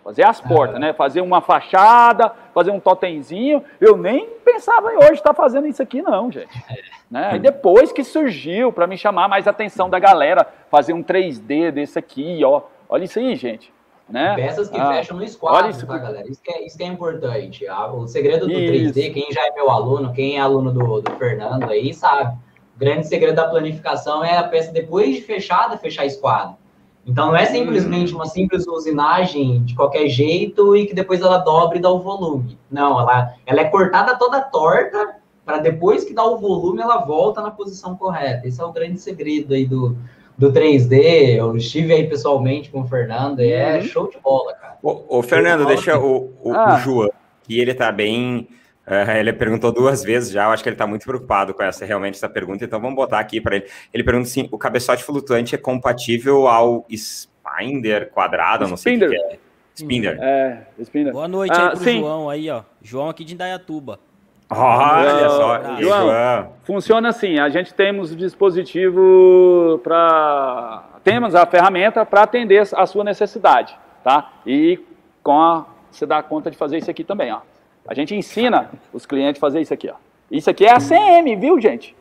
Fazer as portas, né? Fazer uma fachada, fazer um totemzinho. Eu nem pensava em hoje estar fazendo isso aqui, não, gente. Né? E depois que surgiu, para me chamar mais a atenção da galera, fazer um 3D desse aqui, ó. Olha isso aí, gente. Né? Peças que ah, fecham no esquadro, isso tá, galera? Isso que, é, isso que é importante. Ah, o segredo do isso. 3D, quem já é meu aluno, quem é aluno do, do Fernando aí, sabe. O grande segredo da planificação é a peça, depois de fechada, fechar esquadro. Então não é simplesmente uma simples usinagem de qualquer jeito e que depois ela dobra e dá o volume. Não, ela, ela é cortada toda torta para depois que dá o volume ela volta na posição correta. Esse é o grande segredo aí do, do 3D. Eu estive aí pessoalmente com o Fernando e é uhum. show de bola, cara. Ô, ô Fernando, deixa o, o, ah. o João, que ele tá bem Uh, ele perguntou duas vezes já, eu acho que ele está muito preocupado com essa realmente essa pergunta, então vamos botar aqui para ele. Ele pergunta assim: o cabeçote flutuante é compatível ao Spinder quadrado? Não sei o que é. Spinder. É, Spinder. Boa noite ah, aí pro sim. João aí, ó. João aqui de Indaiatuba. Olha só, ah, João, João. Funciona assim: a gente temos o dispositivo para. Temos a ferramenta para atender a sua necessidade, tá? E com a, você dá conta de fazer isso aqui também, ó. A gente ensina os clientes a fazer isso aqui, ó. Isso aqui é a CM, viu, gente?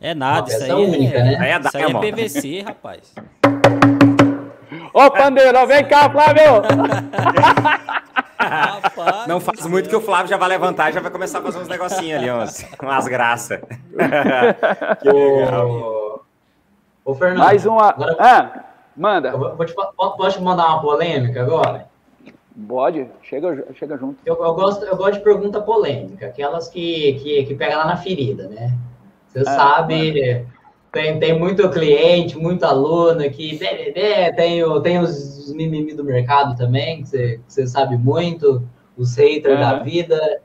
É nada, isso aí, única, é, né? isso aí é PVC, rapaz. Ô, Pandeiro, vem cá, Flávio! Rapaz, não faz muito que o Flávio já vai levantar e já vai começar a fazer uns negocinhos ali, umas, umas graças. que legal. Ô, Fernando. Mais uma. Agora, ah, manda. Vou te, posso te mandar uma polêmica agora? Pode, chega, chega junto. Eu, eu, gosto, eu gosto de pergunta polêmica, aquelas que, que, que pega lá na ferida, né? Você é, sabe, é. tem, tem muito cliente, muito aluno que tem, tem os mimimi do mercado também, que você, que você sabe muito, os haters é. da vida.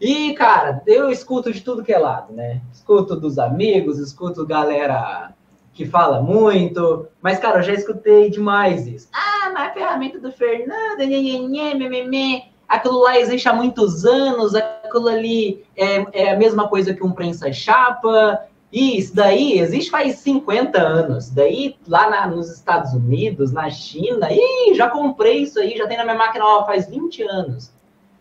E, cara, eu escuto de tudo que é lado, né? Escuto dos amigos, escuto galera que fala muito, mas, cara, eu já escutei demais isso. Ah, mas a ferramenta do Fernando, nhenhenhê, mememê, aquilo lá existe há muitos anos, aquilo ali é, é a mesma coisa que um prensa-chapa, e isso daí existe faz 50 anos. Daí, lá na, nos Estados Unidos, na China, e já comprei isso aí, já tem na minha máquina ó, faz 20 anos.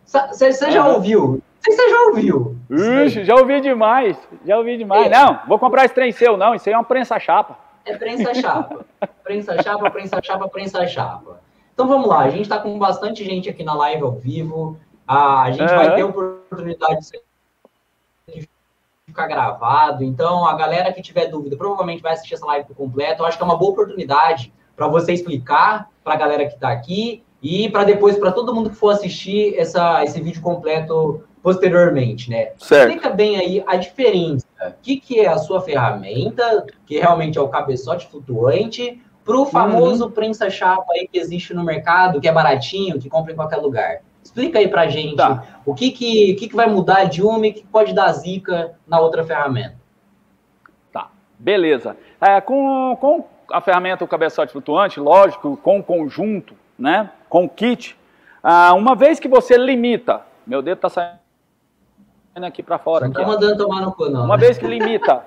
Você já ouviu? Você já ouviu? Ixi, já ouvi demais. Já ouvi demais. É. Não, vou comprar esse trem seu, não. Isso aí é uma prensa-chapa. É prensa-chapa. prensa-chapa, prensa-chapa, prensa-chapa. Então vamos lá. A gente está com bastante gente aqui na live ao vivo. A gente é. vai ter oportunidade de ficar gravado. Então, a galera que tiver dúvida provavelmente vai assistir essa live por completo. Eu acho que é uma boa oportunidade para você explicar para a galera que está aqui e para depois, para todo mundo que for assistir essa, esse vídeo completo posteriormente, né? Certo. Explica bem aí a diferença. O que, que é a sua ferramenta, que realmente é o cabeçote flutuante, para o famoso uhum. prensa-chapa aí que existe no mercado, que é baratinho, que compra em qualquer lugar. Explica aí pra gente tá. o que que, que que vai mudar de uma e que pode dar zica na outra ferramenta. Tá, beleza. É, com, com a ferramenta o cabeçote flutuante, lógico, com o conjunto, né, com o kit, ah, uma vez que você limita, meu dedo está saindo aqui para fora. Não tá mandando tomar no cu, não. Uma né? vez que limita.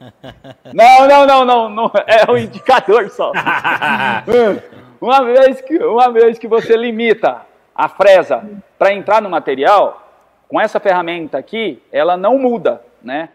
não, não, não, não, não, é o indicador só. uma, vez que, uma vez que você limita a fresa para entrar no material, com essa ferramenta aqui, ela não muda, né?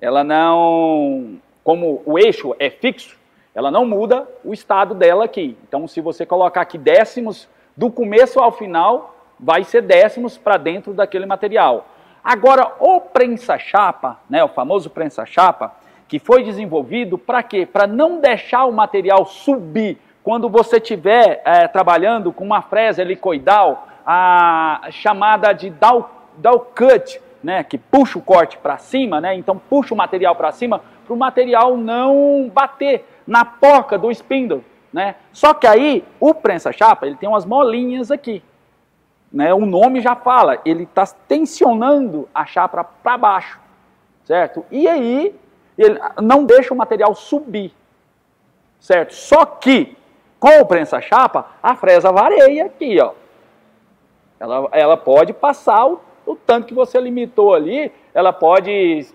Ela não, como o eixo é fixo, ela não muda o estado dela aqui. Então, se você colocar aqui décimos, do começo ao final, vai ser décimos para dentro daquele material. Agora, o prensa-chapa, né, o famoso prensa-chapa, que foi desenvolvido para quê? Para não deixar o material subir. Quando você estiver é, trabalhando com uma fresa helicoidal, a chamada de down cut, né, que puxa o corte para cima, né, então puxa o material para cima, para o material não bater na porca do spindle. Né? Só que aí, o prensa-chapa, ele tem umas molinhas aqui né, o nome já fala, ele está tensionando a chapa para baixo, certo? E aí, ele não deixa o material subir, certo? Só que, com o prensa-chapa, a fresa vareia aqui, ó. Ela, ela pode passar o, o tanto que você limitou ali, ela pode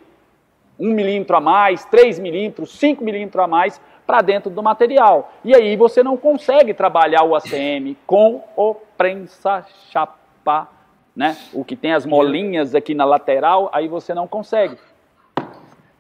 1 milímetro a mais, 3 milímetros, 5 milímetros a mais, para dentro do material. E aí você não consegue trabalhar o ACM com o prensa-chapa, né? O que tem as molinhas aqui na lateral, aí você não consegue.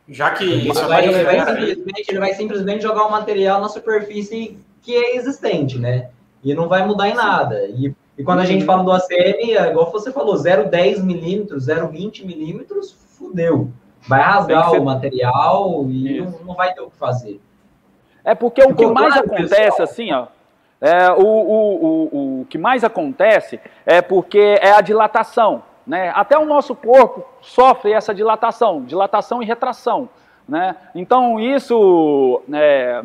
Já que ele vai, ele, vai simplesmente, ele vai simplesmente jogar o material na superfície que é existente, né? E não vai mudar em nada. E, e quando a gente fala do ACM, é igual você falou, 0,10 milímetros, 0,20 milímetros, fudeu. Vai rasgar ser... o material e não, não vai ter o que fazer. É porque o que mais acontece, pessoal. assim, ó, é, o, o, o, o que mais acontece é porque é a dilatação. Né? Até o nosso corpo sofre essa dilatação, dilatação e retração. Né? Então, isso é,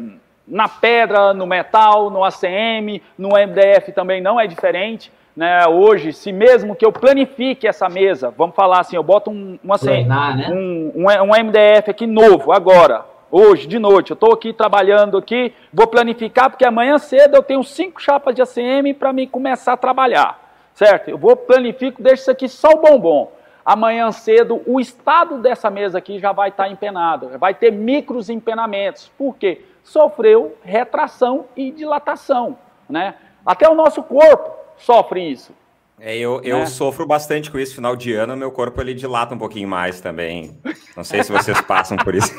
na pedra, no metal, no ACM, no MDF também não é diferente. Né? Hoje, se mesmo que eu planifique essa mesa, vamos falar assim, eu boto um, um, ACM, né? um, um, um MDF aqui novo, agora, hoje, de noite. Eu estou aqui trabalhando aqui, vou planificar, porque amanhã cedo eu tenho cinco chapas de ACM para mim começar a trabalhar. Certo? Eu vou planifico, deixo isso aqui só o bombom. Amanhã cedo, o estado dessa mesa aqui já vai estar tá empenado, vai ter micros empenamentos. Por quê? Sofreu retração e dilatação. Né? Até o nosso corpo sofre isso. É, eu, eu né? sofro bastante com isso. Final de ano, meu corpo ele dilata um pouquinho mais também. Não sei se vocês passam por isso.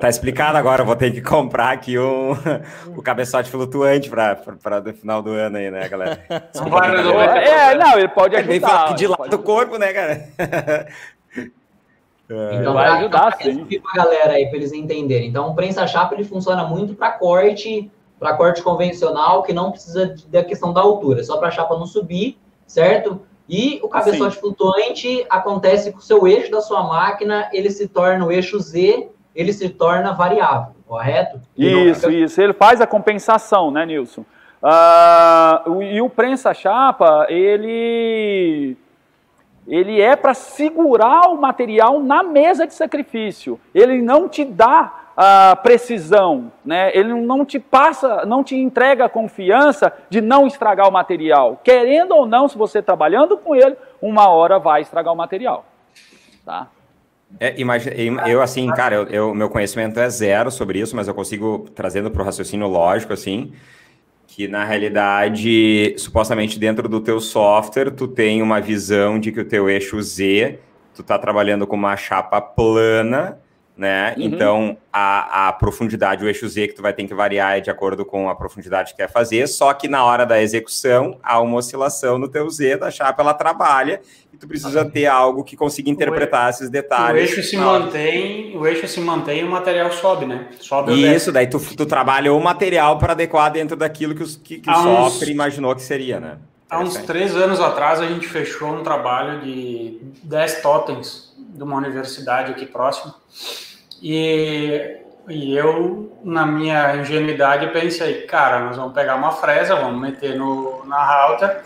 tá explicado agora. Eu vou ter que comprar aqui um, o cabeçote flutuante para o final do ano aí, né, galera? Desculpa, não é, não, ele pode é, ajudar. que dilata o corpo, né, cara? Então, vai ajudar, sim. Para a galera aí, para eles entenderem. Então, o prensa-chapa ele funciona muito para corte para corte convencional, que não precisa da questão da altura, só para a chapa não subir, certo? E o cabeçote Sim. flutuante acontece com o seu eixo da sua máquina, ele se torna o eixo Z, ele se torna variável, correto? Isso, fica... isso. Ele faz a compensação, né, Nilson? Uh, e o prensa-chapa, ele ele é para segurar o material na mesa de sacrifício. Ele não te dá a precisão, né? Ele não te passa, não te entrega a confiança de não estragar o material. Querendo ou não, se você trabalhando com ele, uma hora vai estragar o material, tá? É, imagina, eu assim, cara, eu, eu, meu conhecimento é zero sobre isso, mas eu consigo trazendo para o raciocínio lógico assim que na realidade, supostamente dentro do teu software, tu tem uma visão de que o teu eixo Z, tu está trabalhando com uma chapa plana, né? Uhum. Então, a, a profundidade, o eixo Z que tu vai ter que variar é de acordo com a profundidade que quer fazer, só que na hora da execução, há uma oscilação no teu Z da chapa, ela trabalha, e tu precisa ter algo que consiga interpretar esses detalhes. O eixo se mantém, o eixo se mantém e o material sobe, né? Sobe Isso, daí tu, tu trabalha o material para adequar dentro daquilo que, os, que, que o software imaginou que seria, né? Há uns três anos atrás, a gente fechou um trabalho de 10 totens de uma universidade aqui próximo. E, e eu, na minha ingenuidade, pensei, cara, nós vamos pegar uma fresa, vamos meter no, na router,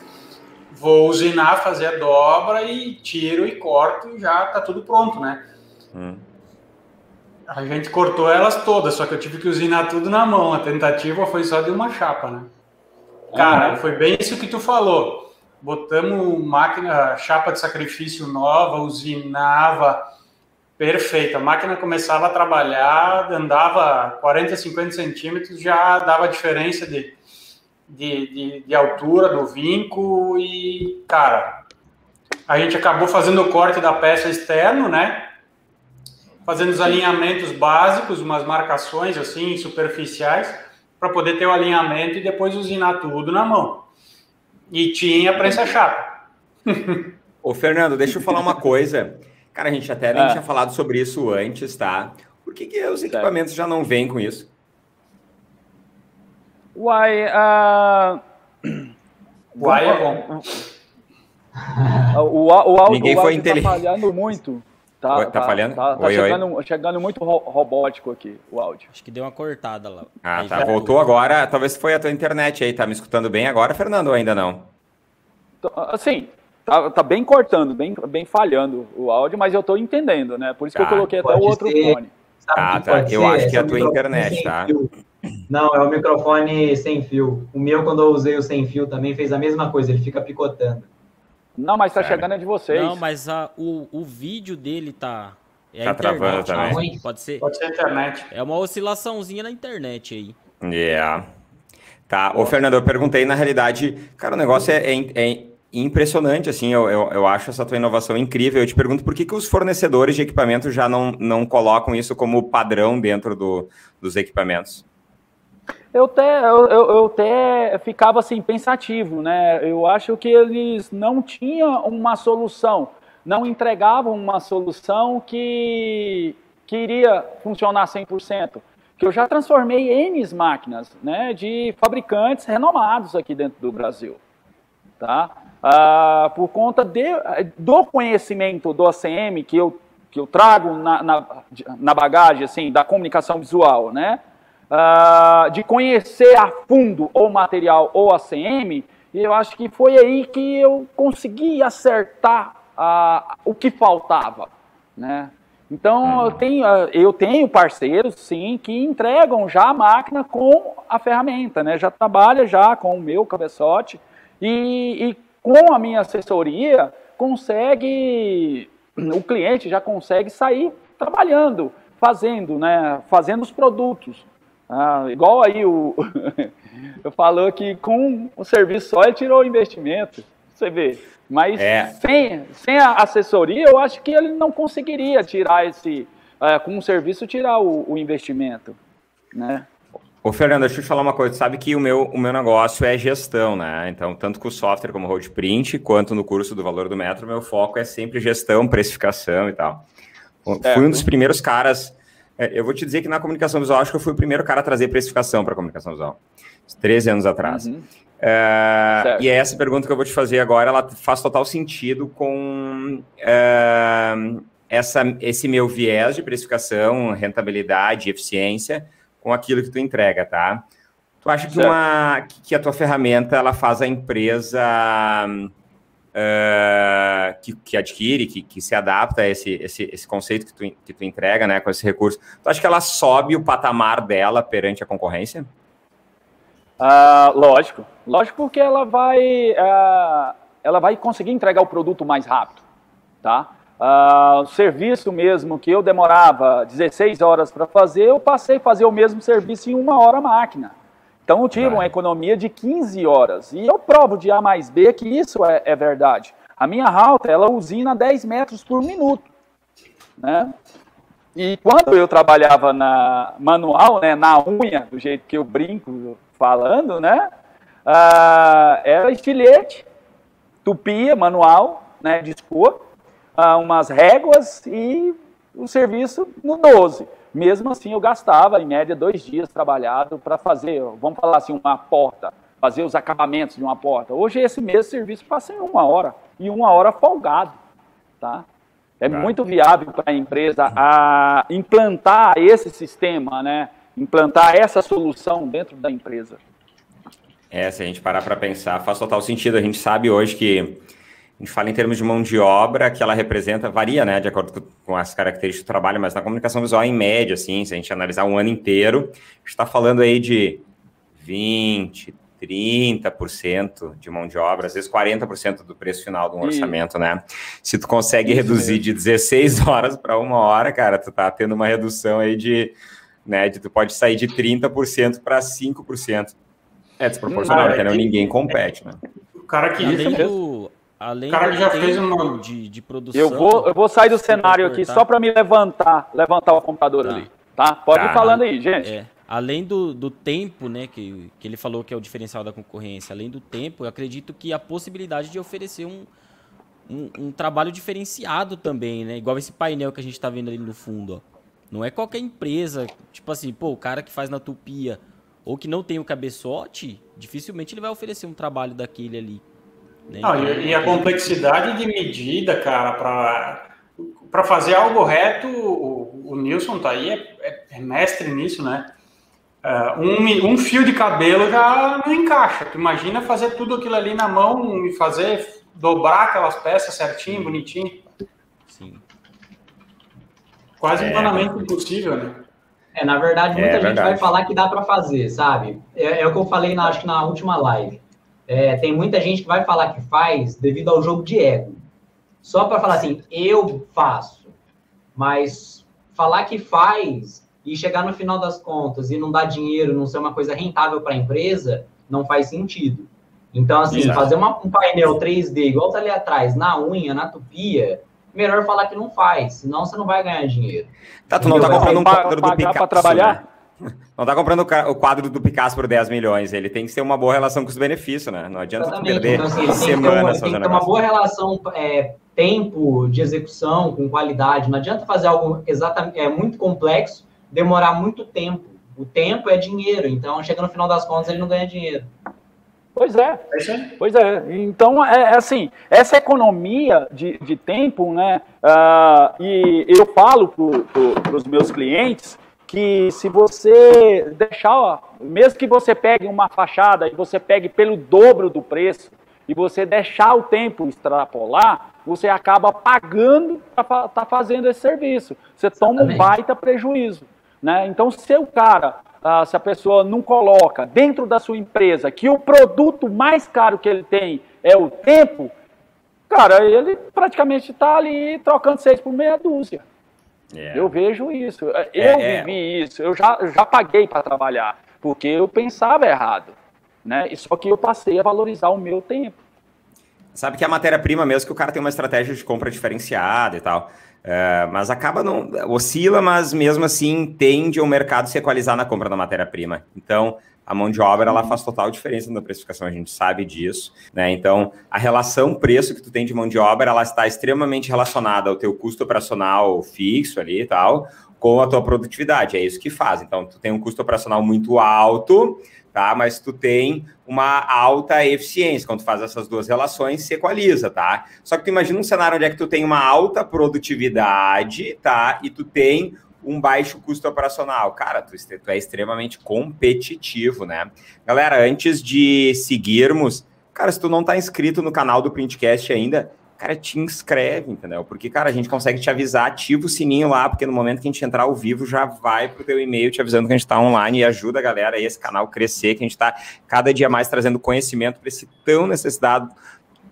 vou usinar, fazer a dobra e tiro e corto e já tá tudo pronto, né? Hum. A gente cortou elas todas, só que eu tive que usinar tudo na mão. A tentativa foi só de uma chapa, né? Cara, foi bem isso que tu falou. Botamos máquina, chapa de sacrifício nova, usinava, Perfeito. A máquina começava a trabalhar, andava 40, 50 centímetros, já dava diferença de, de, de, de, altura do vinco e, cara, a gente acabou fazendo o corte da peça externo, né? Fazendo os alinhamentos básicos, umas marcações assim, superficiais, para poder ter o alinhamento e depois usinar tudo na mão. E tinha prensa chata. Ô, Fernando, deixa eu falar uma coisa. Cara, a gente até nem ah. tinha falado sobre isso antes, tá? Por que, que os equipamentos já não vêm com isso? Uai, uh... Uai é bom. o, o, o, Ninguém o foi tá falhando muito. Tá, oi, tá, tá falhando? Tá, tá oi, chegando, oi. chegando muito ro robótico aqui, o áudio. Acho que deu uma cortada lá. Ah, aí tá. Voltou agora. Talvez foi a tua internet aí. Tá me escutando bem agora, Fernando, ou ainda não? Assim, Tá, tá, bem cortando, bem, bem falhando o áudio, mas eu tô entendendo, né? Por isso que eu tá. coloquei até o outro ser, fone. Ah, tá. Eu ser? acho que é a tua internet, tá? Fio. Não, é o microfone sem fio. O meu, quando eu usei o sem fio, também fez a mesma coisa, ele fica picotando. Não, mas tá chegando é de vocês. Não, mas a, o, o vídeo dele tá. É tá internet, travando também. Pode ser? Pode ser a internet. É uma oscilaçãozinha na internet aí. Yeah. Tá. Ô, Fernando, eu perguntei, na realidade, cara, o negócio é, é, é impressionante, assim, eu, eu, eu, acho essa tua inovação incrível. Eu te pergunto por que, que os fornecedores de equipamentos já não, não colocam isso como padrão dentro do, dos equipamentos? Eu até, eu, eu até ficava assim, pensativo, né? Eu acho que eles não tinham uma solução, não entregavam uma solução que, que iria funcionar 100%. Que eu já transformei N máquinas né, de fabricantes renomados aqui dentro do Brasil. Tá? Ah, por conta de, do conhecimento do ACM que eu, que eu trago na, na, na bagagem assim, da comunicação visual, né? Ah, de conhecer a fundo o material ou ACM, e eu acho que foi aí que eu consegui acertar ah, o que faltava, né? Então eu uhum. tenho, eu tenho parceiros, sim, que entregam já a máquina com a ferramenta, né? Já trabalha já com o meu cabeçote e, e com a minha assessoria, consegue, o cliente já consegue sair trabalhando, fazendo, né, fazendo os produtos. Ah, igual aí o falou que com o serviço só ele tirou o investimento, você vê. Mas é. sem, sem a assessoria, eu acho que ele não conseguiria tirar esse, é, com o serviço, tirar o, o investimento, né? Ô, Fernando, deixa eu te falar uma coisa. Sabe que o meu, o meu negócio é gestão, né? Então, tanto com o software como o Roadprint, quanto no curso do Valor do Metro, meu foco é sempre gestão, precificação e tal. Fui um dos primeiros caras É, eu vou te dizer que na comunicação visual, acho que eu fui o primeiro cara a trazer precificação para a comunicação visual. 13 anos atrás. Uhum. É, e é essa pergunta que eu vou te fazer agora, ela faz total sentido com é, essa, esse meu viés de precificação, rentabilidade, eficiência, com aquilo que tu entrega, tá? Tu acha que, uma, que a tua ferramenta ela faz a empresa uh, que, que, adquire, que, que, se adapta a esse, esse, esse conceito que tu, que tu entrega, né, com esse recurso, tu acha que ela sobe o patamar dela perante a concorrência? Uh, lógico, lógico porque ela vai, uh, ela vai conseguir entregar o produto mais rápido, tá? Uh, o serviço mesmo que eu demorava 16 horas para fazer, eu passei a fazer o mesmo serviço em uma hora máquina. Então eu tive uma economia de 15 horas. E eu provo de A mais B que isso é, é verdade. A minha router, ela usina 10 metros por minuto. Né? E quando eu trabalhava na manual, né, na unha, do jeito que eu brinco falando, né, uh, era estilete, tupia, manual, né, de expor, uh, umas réguas e o serviço no 12. Mesmo assim, eu gastava, em média, dois dias trabalhado para fazer, vamos falar assim, uma porta, fazer os acabamentos de uma porta. Hoje, esse mesmo serviço passa em uma hora, e uma hora folgado. Tá? É muito viável para a empresa a implantar esse sistema, né? implantar essa solução dentro da empresa. É, se a gente parar para pensar, faz total sentido. A gente sabe hoje que a gente fala em termos de mão de obra, que ela representa, varia, né, de acordo com as características do trabalho, mas na comunicação visual, em média, assim, se a gente analisar um ano inteiro, a gente está falando aí de 20, 30% de mão de obra, às vezes 40% do preço final de um orçamento, né? Se tu consegue Isso reduzir mesmo. de 16 horas para uma hora, cara, tu tá tendo uma redução aí de, né, de tu pode sair de 30% para 5%. É desproporcional, hum, né? Ninguém compete, né? O cara que... Além do, Além o cara já fez uma de, de produção. Eu vou, eu vou sair do cenário aqui só para me levantar, levantar o computador tá. ali, tá? Pode tá. ir falando aí, gente. É. Além do, do tempo, né, que, que ele falou que é o diferencial da concorrência, além do tempo, eu acredito que a possibilidade de oferecer um, um, um trabalho diferenciado também, né? Igual esse painel que a gente está vendo ali no fundo, ó. Não é qualquer empresa, tipo assim, pô, o cara que faz na tupia ou que não tem o cabeçote, dificilmente ele vai oferecer um trabalho daquele ali. Né? Não, e, e, a complexidade de medida, cara, para fazer algo reto, o, o Nilson tá aí, é, é, é mestre nisso, né? Uh, um, um fio de cabelo já não encaixa. Tu imagina fazer tudo aquilo ali na mão e fazer, dobrar aquelas peças certinho, bonitinho. Sim. Quase é, humanamente impossível, né? É, na verdade, muita é, gente verdade. vai falar que dá para fazer, sabe? É, é, o que eu falei, na, acho que na última live. É, tem muita gente que vai falar que faz devido ao jogo de ego. Só para falar assim, eu faço. Mas falar que faz e chegar no final das contas e não dar dinheiro, não ser uma coisa rentável para a empresa, não faz sentido. Então, assim, Exato. fazer uma, um painel 3D igual tá ali atrás, na unha, na tupia, melhor falar que não faz, senão você não vai ganhar dinheiro. Tá, tu não tá comprando um quadro do Picasso, para trabalhar? Né? Não está comprando o quadro do Picasso por 10 milhões. Ele tem que ter uma boa relação com os benefícios, né? Não adianta perder então, assim, semanas Tem que ter uma, boa relação é, tempo de execução com qualidade. Não adianta fazer algo exatamente é, muito complexo, demorar muito tempo. O tempo é dinheiro, então chega no final das contas ele não ganha dinheiro. Pois é, é pois é. Então, é, é assim, essa economia de, de tempo, né, uh, e eu falo para os meus clientes que se você deixar, mesmo que você pegue uma fachada e você pegue pelo dobro do preço, e você deixar o tempo extrapolar, você acaba pagando para estar tá fazendo esse serviço. Você toma um baita prejuízo. Né? Então, se o cara, ah, se a pessoa não coloca dentro da sua empresa que o produto mais caro que ele tem é o tempo, cara, ele praticamente está ali trocando seis por meia dúzia. Yeah. É. Eu vejo isso. Eu é, é. vivi isso. Eu já, já paguei para trabalhar, porque eu pensava errado. Né? Só que eu passei a valorizar o meu tempo. Sabe que a matéria-prima mesmo que o cara tem uma estratégia de compra diferenciada e tal. Uh, mas acaba não. oscila, mas mesmo assim tende o mercado se equalizar na compra da matéria-prima. Então, a mão de obra ela uhum. faz total diferença na precificação, a gente sabe disso, né? Então, a relação preço que tu tem de mão de obra, ela está extremamente relacionada ao teu custo operacional fixo ali e tal, com a tua produtividade. É isso que faz. Então, tu tem um custo operacional muito alto, tá? Mas tu tem uma alta eficiência. Quando tu faz essas duas relações, se equaliza, tá? Só que tu imagina um cenário onde é que tu tem uma alta produtividade, tá? E tu tem um baixo custo operacional. Cara, tu, é extremamente competitivo, né? Galera, antes de seguirmos, cara, se tu não tá inscrito no canal do Printcast ainda, cara, te inscreve, entendeu? Porque, cara, a gente consegue te avisar, ativa o sininho lá, porque no momento que a gente entrar ao vivo, já vai pro teu e-mail te avisando que a gente tá online e ajuda a galera aí, esse canal crescer, que a gente tá cada dia mais trazendo conhecimento para esse tão necessidade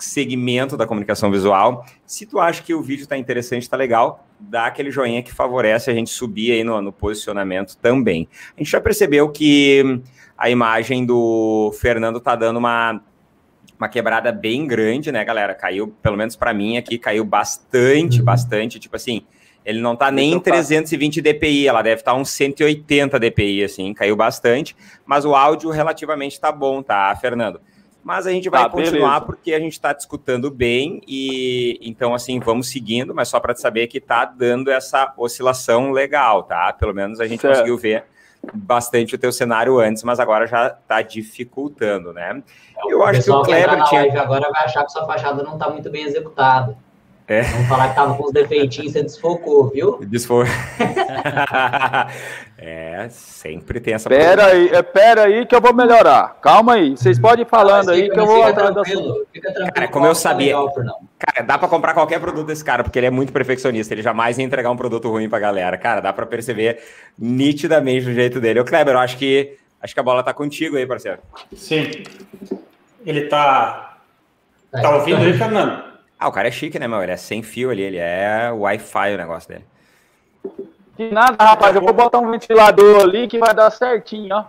segmento da comunicação visual. Se tu acha que o vídeo está interessante, está legal, dá aquele joinha que favorece a gente subir aí no, no, posicionamento também. A gente já percebeu que a imagem do Fernando tá dando uma, uma quebrada bem grande, né, galera? Caiu, pelo menos para mim aqui, caiu bastante, uhum. bastante. Tipo assim, ele não tá nem em 320 dpi, ela deve estar tá uns 180 dpi, assim, caiu bastante. Mas o áudio relativamente tá bom, tá, Fernando? Mas a gente vai tá, continuar beleza. porque a gente está discutindo bem e então assim vamos seguindo, mas só para saber que está dando essa oscilação legal, tá? Pelo menos a gente certo. conseguiu ver bastante o teu cenário antes, mas agora já está dificultando, né? Eu o acho que o Kleber que tinha agora vai achar que sua fachada não está muito bem executada. É. Vamos falar que tava com os defeitinhos, você desfocou, viu? Desfocou. é, sempre tem essa. Pera aí, é, pera aí que eu vou melhorar. Calma aí, vocês podem ir falando aí que eu vou. Fica tranquilo, fica tranquilo. Cara, como eu sabia. Legal, cara, dá para comprar qualquer produto desse cara, porque ele é muito perfeccionista. Ele jamais ia entregar um produto ruim pra galera. Cara, dá para perceber nitidamente o jeito dele. O Kleber, eu acho que acho que a bola tá contigo aí, parceiro. Sim. Ele tá. Tá ouvindo aí, Fernando? Ah, o cara é chique, né, meu? Ele é sem fio ali, ele é Wi-Fi o negócio dele. Que nada, rapaz, eu vou botar um ventilador ali que vai dar certinho, ó.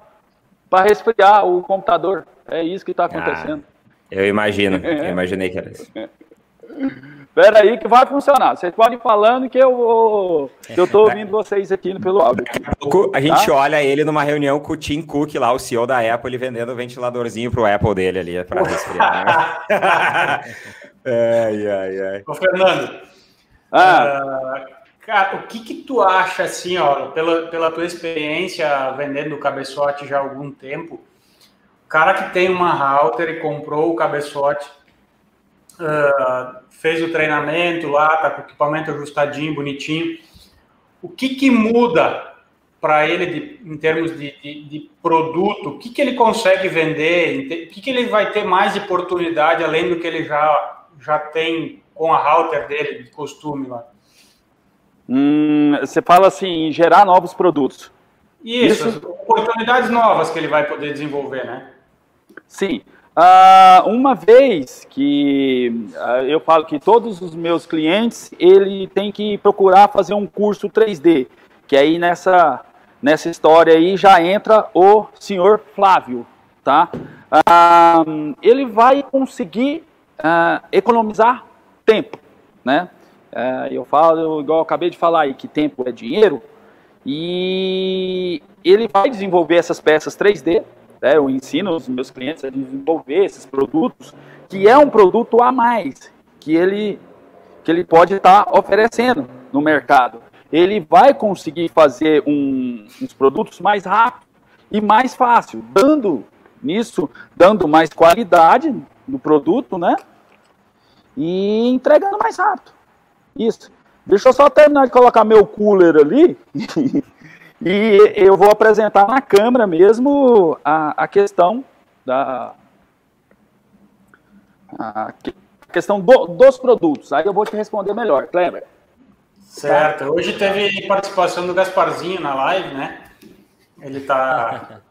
Pra resfriar o computador. É isso que tá acontecendo. Ah, eu imagino, eu imaginei que era isso. Pera aí que vai funcionar. Vocês podem ir falando que eu vou. Que eu tô ouvindo vocês aqui pelo áudio. Daqui a pouco a gente tá? olha ele numa reunião com o Tim Cook lá, o CEO da Apple, ele vendendo o ventiladorzinho pro Apple dele ali para resfriar. Né? Ai, ai, ai. Ô, Fernando, ah. Uh, cara, o que que tu acha, assim, ó, pela, pela tua experiência vendendo o cabeçote já há algum tempo, o cara que tem uma router e comprou o cabeçote, uh, fez o treinamento lá, tá com o equipamento ajustadinho, bonitinho, o que que muda para ele de, em termos de, de, de, produto, o que, que ele consegue vender, o que, que ele vai ter mais de oportunidade além do que ele já já tem com a router dele de costume lá? Hum, você fala assim, em gerar novos produtos. Isso, Isso, oportunidades novas que ele vai poder desenvolver, né? Sim. Uh, uma vez que uh, eu falo que todos os meus clientes, ele tem que procurar fazer um curso 3D, que aí nessa, nessa história aí já entra o senhor Flávio, tá? Uh, ele vai conseguir uh, economizar tempo, né? Uh, eu falo, igual eu acabei de falar aí, que tempo é dinheiro, e ele vai desenvolver essas peças 3D, né? eu ensino os meus clientes a desenvolver esses produtos, que é um produto a mais, que ele, que ele pode estar tá oferecendo no mercado. Ele vai conseguir fazer um, uns produtos mais rápido e mais fácil, dando nisso, dando mais qualidade no produto, né? e entregando mais rápido. Isso. Deixa eu só terminar de colocar meu cooler ali e eu vou apresentar na câmera mesmo a, a questão da a questão do, dos produtos. Aí eu vou te responder melhor, Kleber. Certo. Hoje teve participação do Gasparzinho na live, né? Ele tá.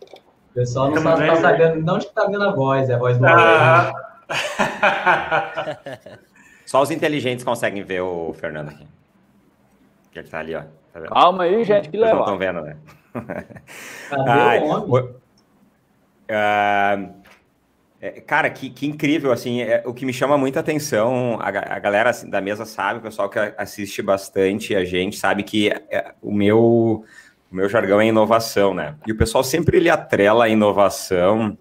O pessoal não sabe tá sabendo de onde tá vindo a voz, é a voz do ah, Só os inteligentes conseguem ver o Fernando aqui. Que ele tá ali, ó. Tá Calma aí, gente, que legal. Não estão vendo, né? Ai, o, uh, é, cara, que, que incrível, assim, é, o que me chama muita atenção, a, a galera assim, da mesa sabe, o pessoal que assiste bastante a gente sabe que é, o meu o meu jargão é inovação, né? E o pessoal sempre ele atrela a inovação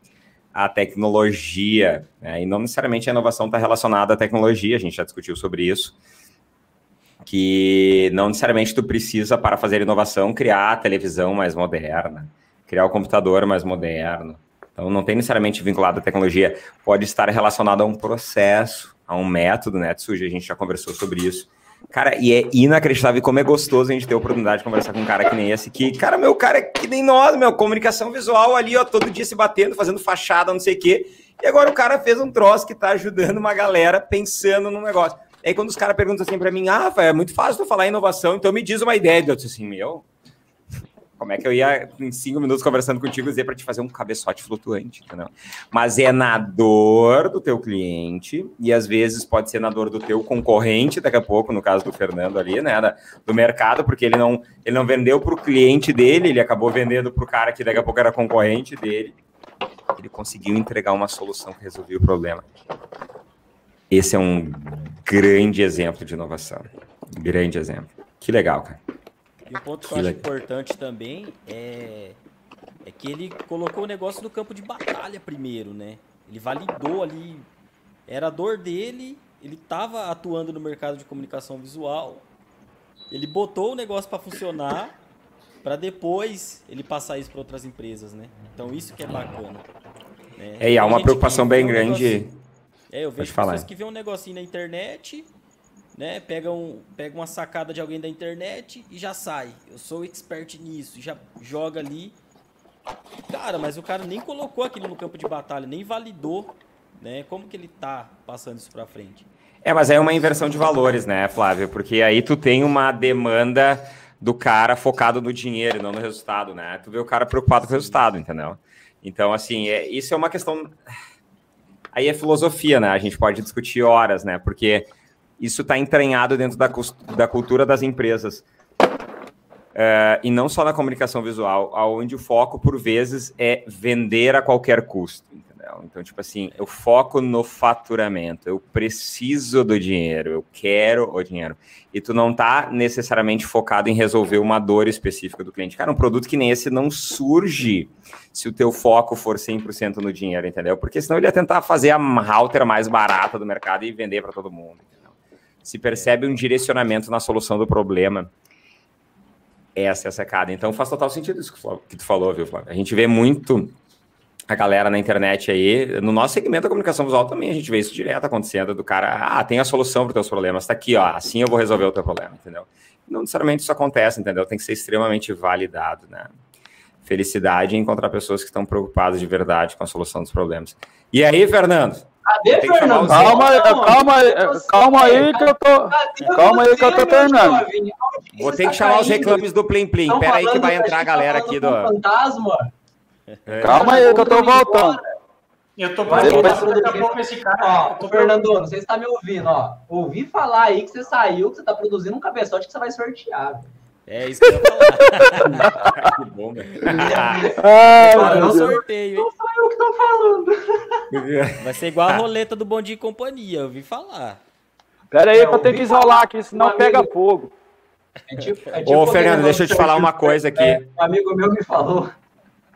a tecnologia, né? e não necessariamente a inovação está relacionada à tecnologia, a gente já discutiu sobre isso. Que não necessariamente tu precisa, para fazer inovação, criar a televisão mais moderna, criar o computador mais moderno. Então, não tem necessariamente vinculado à tecnologia, pode estar relacionado a um processo, a um método, né, Tsuji? A gente já conversou sobre isso. Cara, e é inacreditável como é gostoso a gente ter a oportunidade de conversar com um cara que nem esse, que, cara, meu cara é que nem nós, meu, comunicação visual ali, ó, todo dia se batendo, fazendo fachada, não sei o quê. E agora o cara fez um troço que tá ajudando uma galera pensando no negócio. Aí quando os caras perguntam assim para mim, ah, é muito fácil tu falar inovação, então me diz uma ideia. Eu disse assim, meu, como é que eu ia, em cinco minutos, conversando contigo, dizer para te fazer um cabeçote flutuante, entendeu? Mas é na dor do teu cliente, e às vezes pode ser na dor do teu concorrente, daqui a pouco, no caso do Fernando ali, né, do mercado, porque ele não, ele não vendeu para o cliente dele, ele acabou vendendo para o cara que daqui a pouco era concorrente dele. Ele conseguiu entregar uma solução que resolvia o problema. Esse é um grande exemplo de inovação. Grande exemplo. Que legal, cara. E um ponto que, que eu acho importante também é, é que ele colocou o negócio no campo de batalha primeiro, né? Ele validou ali, era a dor dele, ele estava atuando no mercado de comunicação visual, ele botou o negócio para funcionar, para depois ele passar isso para outras empresas, né? Então isso que é bacana. Né? É, e há uma preocupação bem grande. É, eu vejo pessoas que vê um negocinho na internet, né? Pega, um, pega uma sacada de alguém da internet e já sai. Eu sou expert nisso, já joga ali. Cara, mas o cara nem colocou aquilo no campo de batalha, nem validou, né? Como que ele tá passando isso para frente? É, mas é uma inversão de valores, né, Flávio? Porque aí tu tem uma demanda do cara focado no dinheiro, não no resultado, né? Tu vê o cara preocupado com o resultado, entendeu? Então, assim, é, isso é uma questão Aí é filosofia, né? A gente pode discutir horas, né? Porque isso está entranhado dentro da, da cultura das empresas. É, e não só na comunicação visual, onde o foco, por vezes, é vender a qualquer custo. Então, tipo assim, eu foco no faturamento, eu preciso do dinheiro, eu quero o dinheiro. E tu não tá necessariamente focado em resolver uma dor específica do cliente. Cara, um produto que nem esse não surge se o teu foco for 100% no dinheiro, entendeu? Porque senão ele ia tentar fazer a router mais barata do mercado e vender para todo mundo. Entendeu? Se percebe um direcionamento na solução do problema. Essa é a sacada. Então faz total sentido isso que tu falou, viu, Flávio? A gente vê muito a galera na internet aí, no nosso segmento da comunicação visual também a gente vê isso direto acontecendo, do cara, ah, tem a solução para os teus problemas, está aqui, ó, assim eu vou resolver o teu problema, entendeu? Não necessariamente isso acontece, entendeu? Tem que ser extremamente validado, né? Felicidade em encontrar pessoas que estão preocupadas de verdade com a solução dos problemas. E aí, Fernando? Cadê, Fernando? Calma, calma, calma aí que eu tô. Calma aí que eu tô terminando. Vou ter que chamar os reclames do Plim Plim. Pera aí que vai entrar a galera aqui do. Fantasma. É. Calma aí, que eu tô voltando. Eu tô passando daqui a pouco esse cara. Ó, Fernando, não sei se tá me ouvindo, ó. Ouvi falar aí que você saiu, que você tá produzindo um cabeçote que você vai sortear. É isso que eu ia falar. que bom, velho. Ah, não sorteio, hein? Não sou eu que tô falando. Vai ser igual a roleta do Bom Dia e Companhia, eu ouvi falar. Pera aí, é, pra ter que isolar aqui, senão amigo, pega fogo. É tipo, é tipo Ô, Fernando, deixa eu te falar uma coisa aqui. É, um amigo meu me falou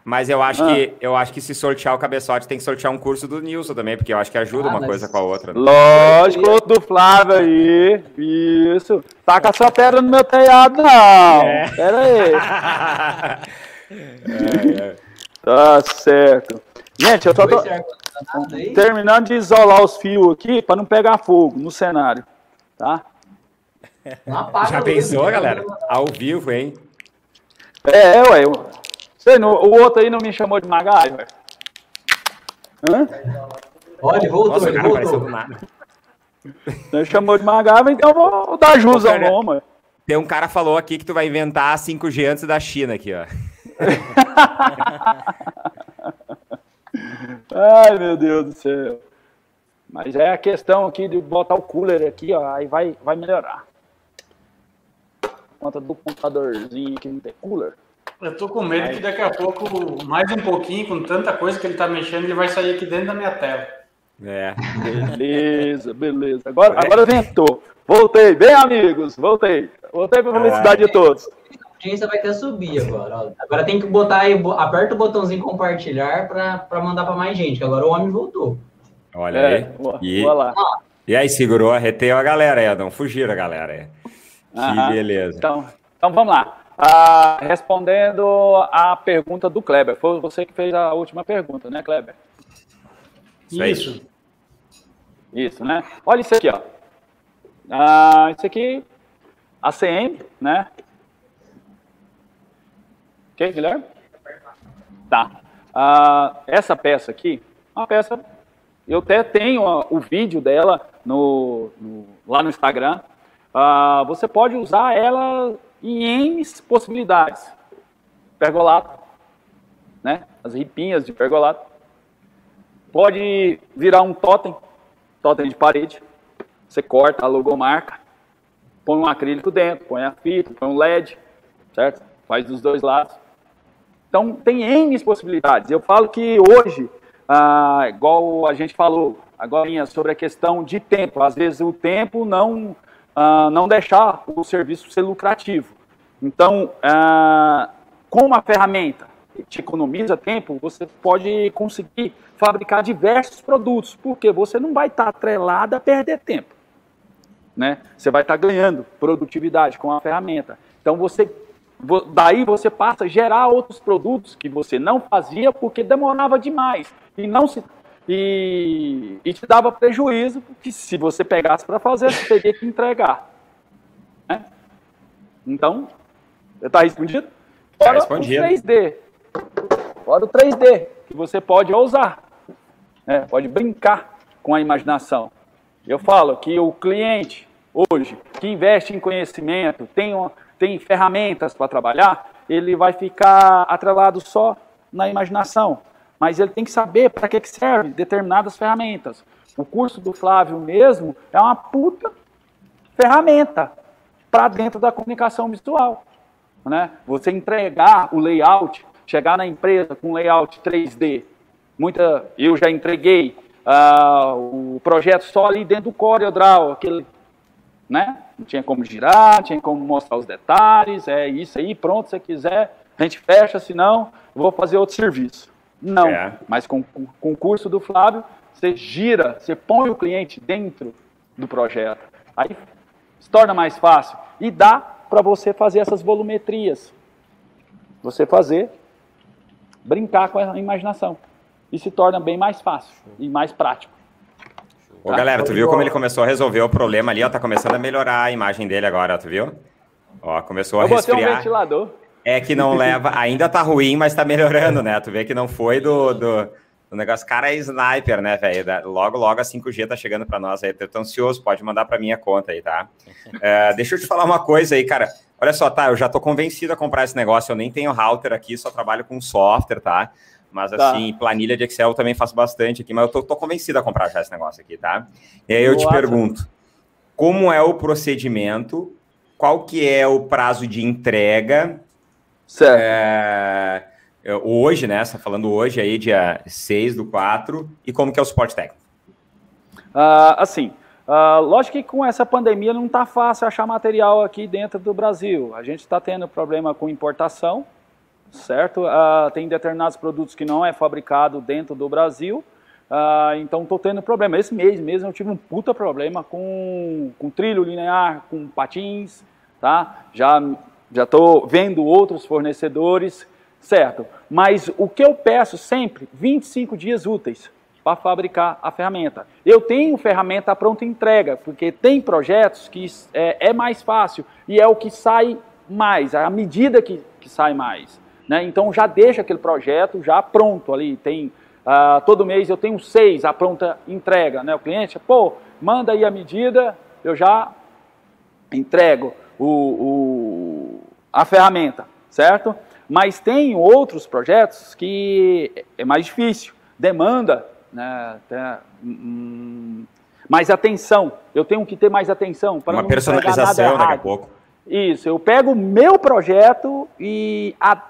mas eu acho, ah. que, eu acho que se sortear o cabeçote, tem que sortear um curso do Nilson também, porque eu acho que ajuda ah, uma coisa com a outra. Né? Lógico, do Flávio aí. Isso. Taca sua pedra no meu telhado, não. É. Pera aí. é, é. Tá certo. Gente, eu tô, tô terminando de isolar os fios aqui para não pegar fogo no cenário, tá? Já pensou, galera? Ao vivo, hein? É, ué. Você não, o outro aí não me chamou de MacGyver? Hã? Olha, voltou, Nossa, ele voltou. Do nada. Você chamou de MacGyver, então eu vou dar jus ao nome. Tem um cara falou aqui que tu vai inventar a 5G antes da China aqui, ó. Ai, meu Deus do céu. Mas é a questão aqui de botar o cooler aqui, ó, aí vai, vai melhorar. Conta do computadorzinho que não tem cooler. Eu tô com medo que daqui a pouco, mais um pouquinho, com tanta coisa que ele tá mexendo, ele vai sair aqui dentro da minha tela. É. Beleza, beleza. Agora, agora ventou. Voltei, bem amigos, voltei. Voltei para a felicidade é. de todos. A audiência vai até subir agora. Agora tem que botar aí, aperta o botãozinho compartilhar para mandar para mais gente, que agora o homem voltou. Olha é, aí. E, lá. e aí, segurou, arreteu a galera aí, não fugiram a galera aí. Que beleza. Então, então vamos lá. Ah, respondendo a pergunta do Kleber. Foi você que fez a última pergunta, né, Kleber? Isso. Isso, né? Olha isso aqui, ó. Ah, isso aqui, ACM, né? Ok, Guilherme? Tá. Ah, essa peça aqui, uma peça, eu até tenho o vídeo dela no, no lá no Instagram. Ah, você pode usar ela em N possibilidades. Pergolato, né? As ripinhas de pergolato. Pode virar um totem, totem de parede. Você corta a logomarca, põe um acrílico dentro, põe a fita, põe um LED, certo? Faz dos dois lados. Então, tem N possibilidades. Eu falo que hoje, ah, igual a gente falou agora sobre a questão de tempo, às vezes o tempo não uh, não deixar o serviço ser lucrativo. Então, uh, com uma ferramenta que te economiza tempo, você pode conseguir fabricar diversos produtos, porque você não vai estar atrelado a perder tempo. Né? Você vai estar ganhando produtividade com a ferramenta. Então, você daí você passa a gerar outros produtos que você não fazia porque demorava demais e não se e, e te dava prejuízo, porque se você pegasse para fazer, você teria que entregar. Né? Então, está respondido? Fora tá respondido. o 3D. Fora o 3D, que você pode usar. Né? Pode brincar com a imaginação. Eu falo que o cliente, hoje, que investe em conhecimento, tem, uma, tem ferramentas para trabalhar, ele vai ficar atrelado só na imaginação mas ele tem que saber para que, que serve determinadas ferramentas. O curso do Flávio mesmo é uma puta ferramenta para dentro da comunicação visual. Né? Você entregar o layout, chegar na empresa com layout 3D. Muita, eu já entreguei uh, o projeto só ali dentro do CorelDRAW, aquele, né? Não tinha como girar, tinha como mostrar os detalhes, é isso aí, pronto, se quiser, a gente fecha, senão vou fazer outro serviço. Não, é. mas com, com o curso do Flávio, você gira, você põe o cliente dentro do projeto. Aí se torna mais fácil. E dá para você fazer essas volumetrias. Você fazer, brincar com a imaginação. E se torna bem mais fácil e mais prático. Ô, tá? galera, tu viu como ele começou a resolver o problema ali? Ó, tá começando a melhorar a imagem dele agora, tu viu? Ó, começou a Eu resfriar. um ventilador. É que não leva, ainda tá ruim, mas tá melhorando, né? Tu vê que não foi do, do, do negócio. Cara, é sniper, né, velho? Logo, logo a 5G tá chegando para nós aí. Eu tô ansioso, pode mandar para minha conta aí, tá? É, deixa eu te falar uma coisa aí, cara. Olha só, tá? Eu já tô convencido a comprar esse negócio. Eu nem tenho router aqui, só trabalho com software, tá? Mas tá. assim, planilha de Excel eu também faço bastante aqui, mas eu tô, tô convencido a comprar já esse negócio aqui, tá? E aí eu te pergunto, como é o procedimento? Qual que é o prazo de entrega? Certo. É, é hoje, né? Você tá falando hoje aí, dia 6 do 4, e como que é o suporte técnico? Uh, assim, uh, lógico que com essa pandemia não está fácil achar material aqui dentro do Brasil. A gente está tendo problema com importação, certo? Uh, tem determinados produtos que não é fabricado dentro do Brasil, então estou tendo problema. Esse mês mesmo eu tive um puta problema com, com trilho linear, com patins, tá? Já já estou vendo outros fornecedores, certo? Mas o que eu peço sempre, 25 dias úteis para fabricar a ferramenta. Eu tenho ferramenta pronta entrega, porque tem projetos que é, é, mais fácil e é o que sai mais, é a medida que, que sai mais. Né? Então já deixa aquele projeto já pronto ali. Tem uh, todo mês eu tenho seis a pronta entrega, né? O cliente, pô, manda aí a medida, eu já entrego o, o a ferramenta, certo? Mas tem outros projetos que é mais difícil, demanda né, hum, mais atenção. Eu tenho que ter mais atenção para uma não personalização daqui a pouco. Isso, eu pego o meu projeto e a,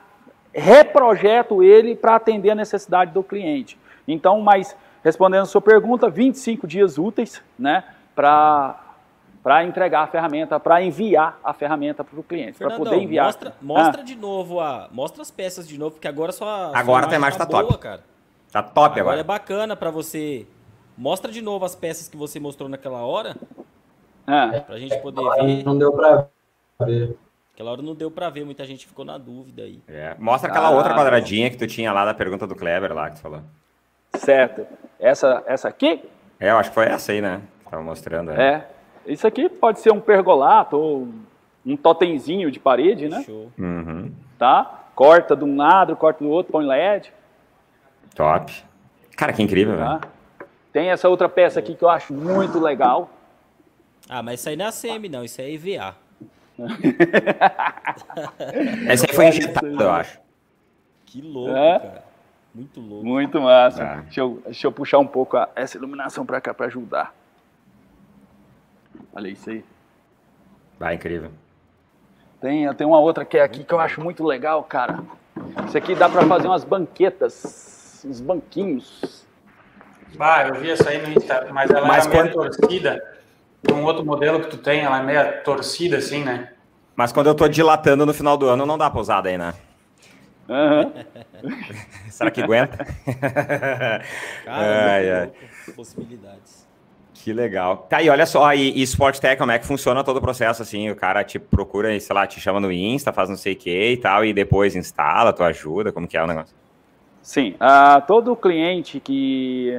reprojeto ele para atender a necessidade do cliente. Então, mas respondendo a sua pergunta, 25 dias úteis, né, para para entregar a ferramenta, para enviar a ferramenta para o cliente, para poder enviar. Mostra, mostra ah. de novo a, mostra as peças de novo, porque agora só agora a imagem tá, tá boa, top. cara. Tá top agora. Agora é bacana para você. Mostra de novo as peças que você mostrou naquela hora. Ah. Pra gente poder ver. Não deu para ver. Aquela hora não deu para ver, muita gente ficou na dúvida aí. É. Mostra aquela ah, outra quadradinha que tu tinha lá da pergunta do Kleber lá que tu falou. Certo. Essa, essa aqui? É, eu acho que foi essa aí, né? Tava mostrando. É. é. Isso aqui pode ser um pergolato ou um totemzinho de parede, né? Show. Uhum. Tá? Corta de um lado, corta do outro, põe LED. Top. Cara, que incrível, tá? velho. Tem essa outra peça aqui que eu acho muito legal. Ah, mas isso aí não é ACM, não. Isso é EVA. essa aí foi injetada, eu acho. Que louco, é? cara. Muito louco. Muito massa. Ah. Deixa, eu, deixa eu puxar um pouco a, essa iluminação para cá para ajudar. Olha isso aí. Vai, ah, incrível. Tem, tem uma outra que é aqui que eu acho muito legal, cara. Isso aqui dá para fazer umas banquetas, uns banquinhos. Bah, eu vi essa aí no Insta, mas ela mas é meio torcida. Um outro modelo que tu tem, ela é meio torcida assim, né? Mas quando eu tô dilatando no final do ano, não dá pra usar daí, né? Uhum. Será que aguenta? Cara, ai, ai. possibilidades. Que legal. Tá, e olha só, e, e Tech, como é que funciona todo o processo, assim? O cara te procura, sei lá, te chama no Insta, faz não sei o que e tal, e depois instala, tu ajuda, como que é o negócio? Sim, uh, todo cliente que,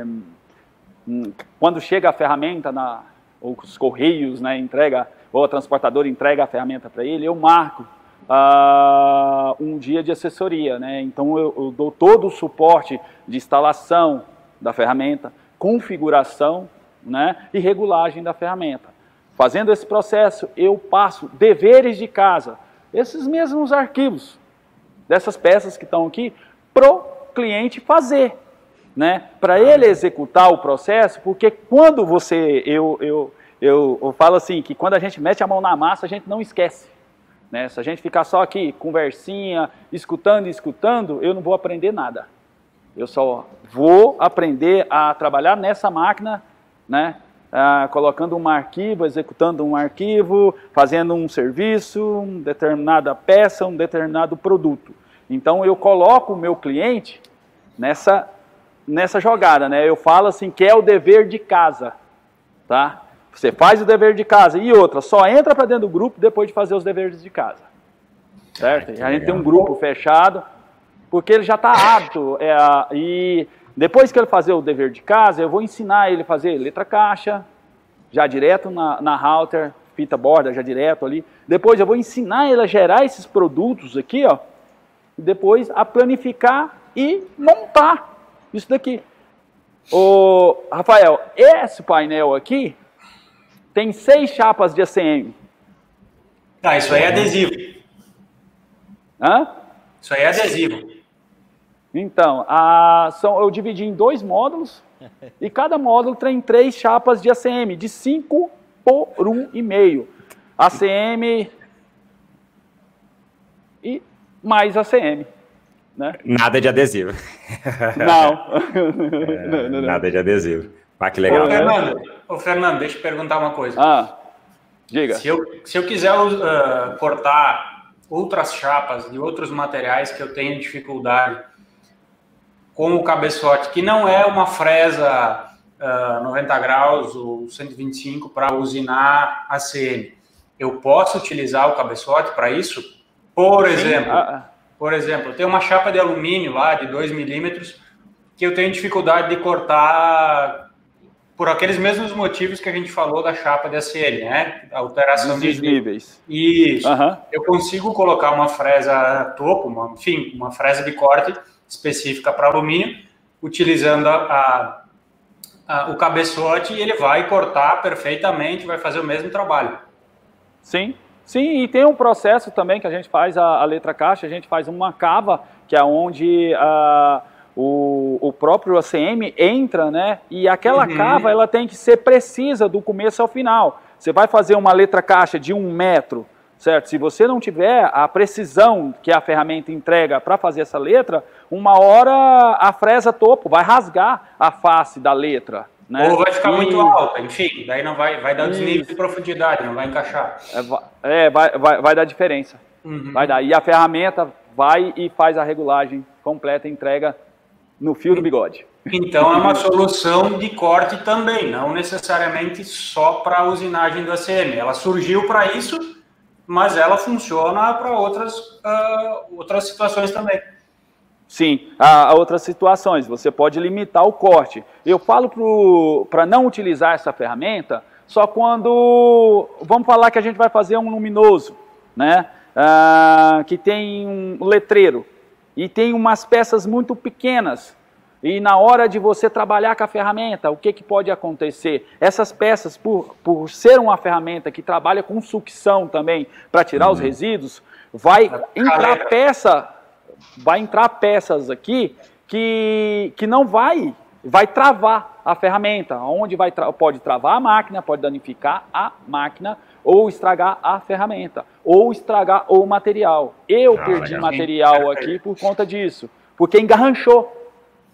um, quando chega a ferramenta, na, ou os correios, né, entrega, ou a transportadora entrega a ferramenta para ele, eu marco uh, um dia de assessoria, né? Então eu, eu dou todo o suporte de instalação da ferramenta, configuração, né, e regulagem da ferramenta. Fazendo esse processo, eu passo deveres de casa, esses mesmos arquivos dessas peças que estão aqui, pro cliente fazer, né? Para ele executar o processo, porque quando você, eu, eu, eu, eu falo assim, que quando a gente mete a mão na massa, a gente não esquece. Né? Se a gente ficar só aqui, conversinha, escutando e escutando, eu não vou aprender nada. Eu só vou aprender a trabalhar nessa máquina, né? Ah, colocando um arquivo, executando um arquivo, fazendo um serviço, uma determinada peça, um determinado produto. Então eu coloco o meu cliente nessa, nessa jogada, né? Eu falo assim que é o dever de casa, tá? Você faz o dever de casa. E outra, só entra para dentro do grupo depois de fazer os deveres de casa. Certo? a gente tem um grupo fechado, porque ele já está apto. É, e depois que ele fazer o dever de casa, eu vou ensinar ele a fazer letra caixa, já direto na, na router, fita borda, já direto ali. Depois eu vou ensinar ele a gerar esses produtos aqui, ó. E depois a planificar e montar isso daqui. O Rafael, esse painel aqui, tem seis chapas de ACM. Tá, isso aí é adesivo. Hã? Isso aí é adesivo. Então, a, são, eu dividi em dois módulos e cada módulo tem três chapas de ACM, de 5 por 1,5. ACM e mais ACM. Né? Nada de adesivo. Não. É, não, não, não. Nada de adesivo. Ah, que legal. Ô, Fernando, ô, Fernando, deixa eu perguntar uma coisa. Ah, diga. Se eu, se eu quiser uh, cortar outras chapas de outros materiais que eu tenho dificuldade com o cabeçote, que não é uma fresa uh, 90 graus ou 125 para usinar ACM, eu posso utilizar o cabeçote para isso? Por Sim. exemplo, ah. por exemplo, tem uma chapa de alumínio lá de 2 milímetros que eu tenho dificuldade de cortar por aqueles mesmos motivos que a gente falou da chapa de ACL, né? A alteração de níveis. Isso. Uhum. Eu consigo colocar uma fresa topo, uma, enfim, uma fresa de corte específica para alumínio, utilizando a, a, o cabeçote e ele vai cortar perfeitamente, vai fazer o mesmo trabalho. Sim, sim, e tem um processo também que a gente faz a, a letra caixa, a gente faz uma cava, que é onde a o, o próprio ACM entra, né? E aquela uhum. cava ela tem que ser precisa do começo ao final. Você vai fazer uma letra caixa de um metro, certo? Se você não tiver a precisão que a ferramenta entrega para fazer essa letra, uma hora a fresa topo vai rasgar a face da letra. Né? Ou vai ficar e... muito alta, enfim, daí não vai, vai dar desnível de profundidade, não vai encaixar. É, vai, vai, vai dar diferença. Uhum. Vai dar. E a ferramenta vai e faz a regulagem completa, entrega no fio do bigode. Então é uma solução de corte também, não necessariamente só para a usinagem do ACM. Ela surgiu para isso, mas ela funciona para outras, uh, outras situações também. Sim, há outras situações. Você pode limitar o corte. Eu falo para não utilizar essa ferramenta só quando. Vamos falar que a gente vai fazer um luminoso, né? Ah, que tem um letreiro e tem umas peças muito pequenas. E na hora de você trabalhar com a ferramenta, o que, que pode acontecer? Essas peças, por, por ser uma ferramenta que trabalha com sucção também para tirar uhum. os resíduos, vai entrar peça vai entrar peças aqui que, que não vai, vai travar a ferramenta, onde vai tra pode travar a máquina, pode danificar a máquina, ou estragar a ferramenta, ou estragar o material. Eu ah, perdi material aqui por conta disso, porque engarranchou.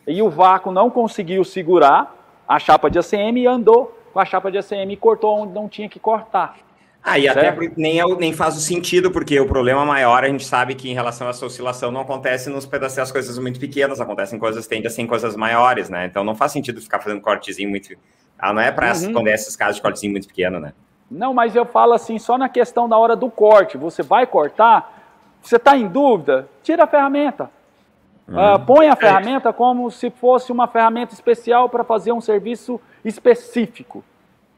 E o vácuo não conseguiu segurar a chapa de ACM e andou com a chapa de ACM e cortou onde não tinha que cortar. Ah, e até nem, é, nem faz o sentido, porque o problema maior, a gente sabe que em relação a essa oscilação não acontece nos pedaços as coisas muito pequenas, acontecem coisas, tende a ser coisas maiores, né? Então não faz sentido ficar fazendo cortezinho muito. Ah, não é para uhum. quando é esses casos de cortezinho muito pequeno, né? Não, mas eu falo assim, só na questão da hora do corte. Você vai cortar, você está em dúvida, tira a ferramenta. Uhum. Uh, põe a ferramenta como se fosse uma ferramenta especial para fazer um serviço específico.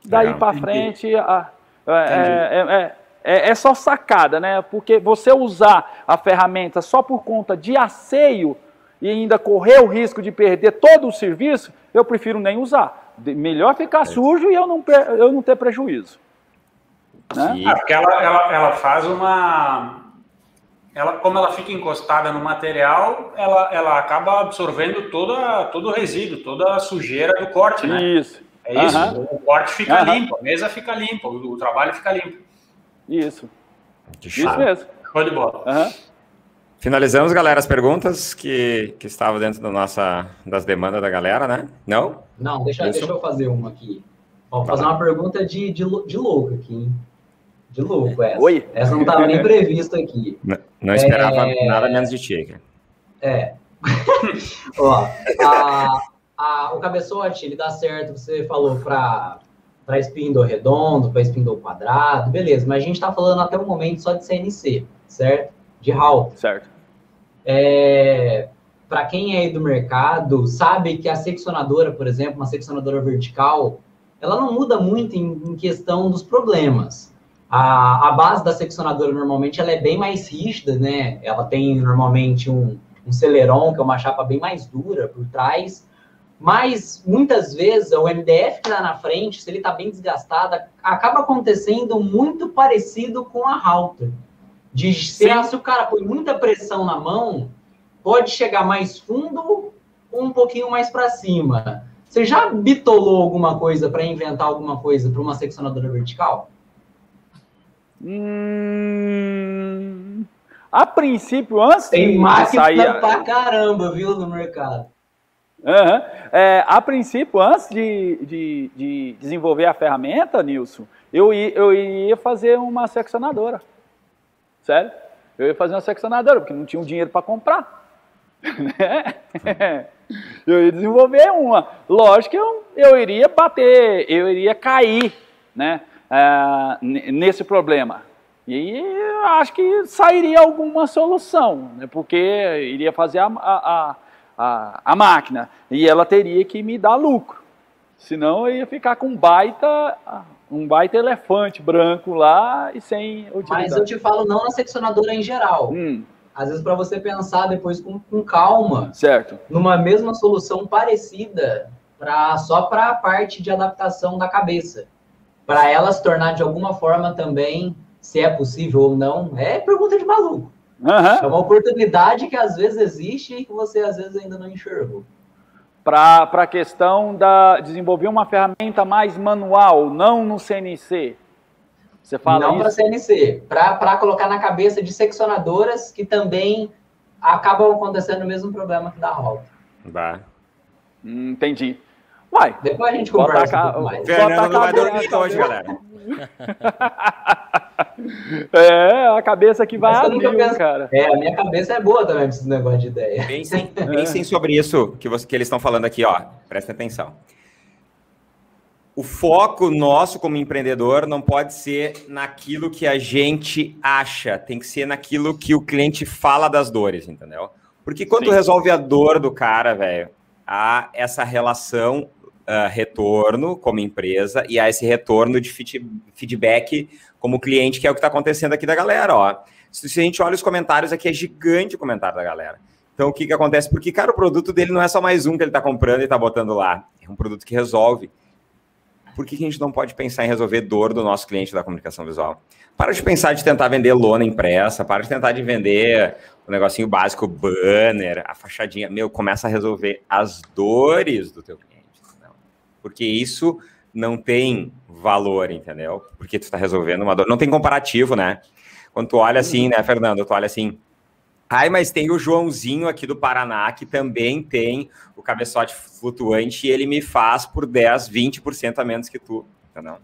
Daí para frente, a, é é, é, é, é, só sacada, né? Porque você usar a ferramenta só por conta de asseio e ainda correr o risco de perder todo o serviço, eu prefiro nem usar. Melhor ficar sujo e eu não, eu não ter prejuízo. Né? Ah, porque ela, ela, ela faz uma. Ela, como ela fica encostada no material, ela, ela acaba absorvendo toda, todo o resíduo, toda a sujeira do corte, né? Isso. É isso, uhum. o corte fica uhum. limpo, a mesa fica limpa, o, o trabalho fica limpo. Isso. Isso mesmo. Show de bola. Uhum. Finalizamos, galera, as perguntas que, que estavam dentro da nossa, das demandas da galera, né? Não? Não, deixa, deixa eu fazer uma aqui. Vou fazer uma pergunta de, de, de louco aqui, hein? De louco essa. Oi? Essa não estava nem prevista aqui. Não, não esperava é... nada menos de ti, cara. É. Ó, a, a, o cabeçote, ele dá certo, você falou para para spindle redondo, para spindle quadrado, beleza, mas a gente está falando até o momento só de CNC, certo? De HAL. Certo. É, para quem é aí do mercado, sabe que a seccionadora, por exemplo, uma seccionadora vertical, ela não muda muito em, em questão dos problemas. A, a, base da seccionadora, normalmente, ela é bem mais rígida, né? Ela tem, normalmente, um, um celeron, que é uma chapa bem mais dura por trás, mas muitas vezes o MDF que está na frente, se ele está bem desgastado, acaba acontecendo muito parecido com a halter. De ser, se o cara põe muita pressão na mão, pode chegar mais fundo ou um pouquinho mais para cima. Você já bitolou alguma coisa para inventar alguma coisa para uma seccionadora vertical? Hum, a princípio, antes Tem máquina sair... pra caramba, viu, no mercado. Uhum. É, a princípio, antes de, de, de, desenvolver a ferramenta, Nilson, eu, eu ia fazer uma seccionadora. Sério? Eu ia fazer uma seccionadora, porque não tinha um dinheiro para comprar. Né? eu ia desenvolver uma. Lógico que eu, eu iria bater, eu iria cair né? É, nesse problema. E acho que sairia alguma solução, né? porque iria fazer a, a a, a máquina e ela teria que me dar lucro. Senão eu ia ficar com um baita, um baita elefante branco lá e sem utilidade. Mas eu te falo não na seccionadora em geral. Hum. Às vezes para você pensar depois com, com, calma. Certo. Numa mesma solução parecida para só para a parte de adaptação da cabeça. Para ela se tornar de alguma forma também, se é possível ou não, é pergunta de maluco. Uhum. É uma oportunidade que às vezes existe e que você às vezes ainda não enxergou. Para a questão da desenvolver uma ferramenta mais manual, não no CNC. Você fala Não para CNC, para colocar na cabeça de seccionadoras que também acabam acontecendo o mesmo problema que da. Bah. Hum, entendi. Uai, Depois a gente conversa um mais. Fernando não vai dormir hoje, galera. é, a cabeça que vai abrir, penso... cara. É, a minha cabeça é boa também pra esse negócio de ideia. Pensem, pensem sobre isso que, você, que eles estão falando aqui, ó. Prestem atenção. o foco nosso como empreendedor não pode ser naquilo que a gente acha, tem que ser naquilo que o cliente fala das dores, entendeu? Porque quando Sim. resolve a dor do cara, velho, há essa relação uh, retorno como empresa e há esse retorno de feedback como cliente, que é o que está acontecendo aqui da galera, ó. Se, se a gente olha os comentários aqui, é gigante o comentário da galera. Então, o que, que acontece? Porque, cara, o produto dele não é só mais um que ele está comprando e está botando lá. É um produto que resolve por que, que a gente não pode pensar em resolver dor do nosso cliente da comunicação visual? Para de pensar de tentar vender lona impressa, para de tentar de vender o negocinho básico, banner, a fachadinha. Meu, começa a resolver as dores do teu cliente. Porque isso não tem valor, entendeu? Porque tu está resolvendo uma dor. Não tem comparativo, né? Quando tu olha assim, né, Fernando? Tu olha assim, Ai, mas tem o Joãozinho aqui do Paraná, que também tem o cabeçote flutuante, e ele me faz por 10, 20% a menos que tu, entendeu?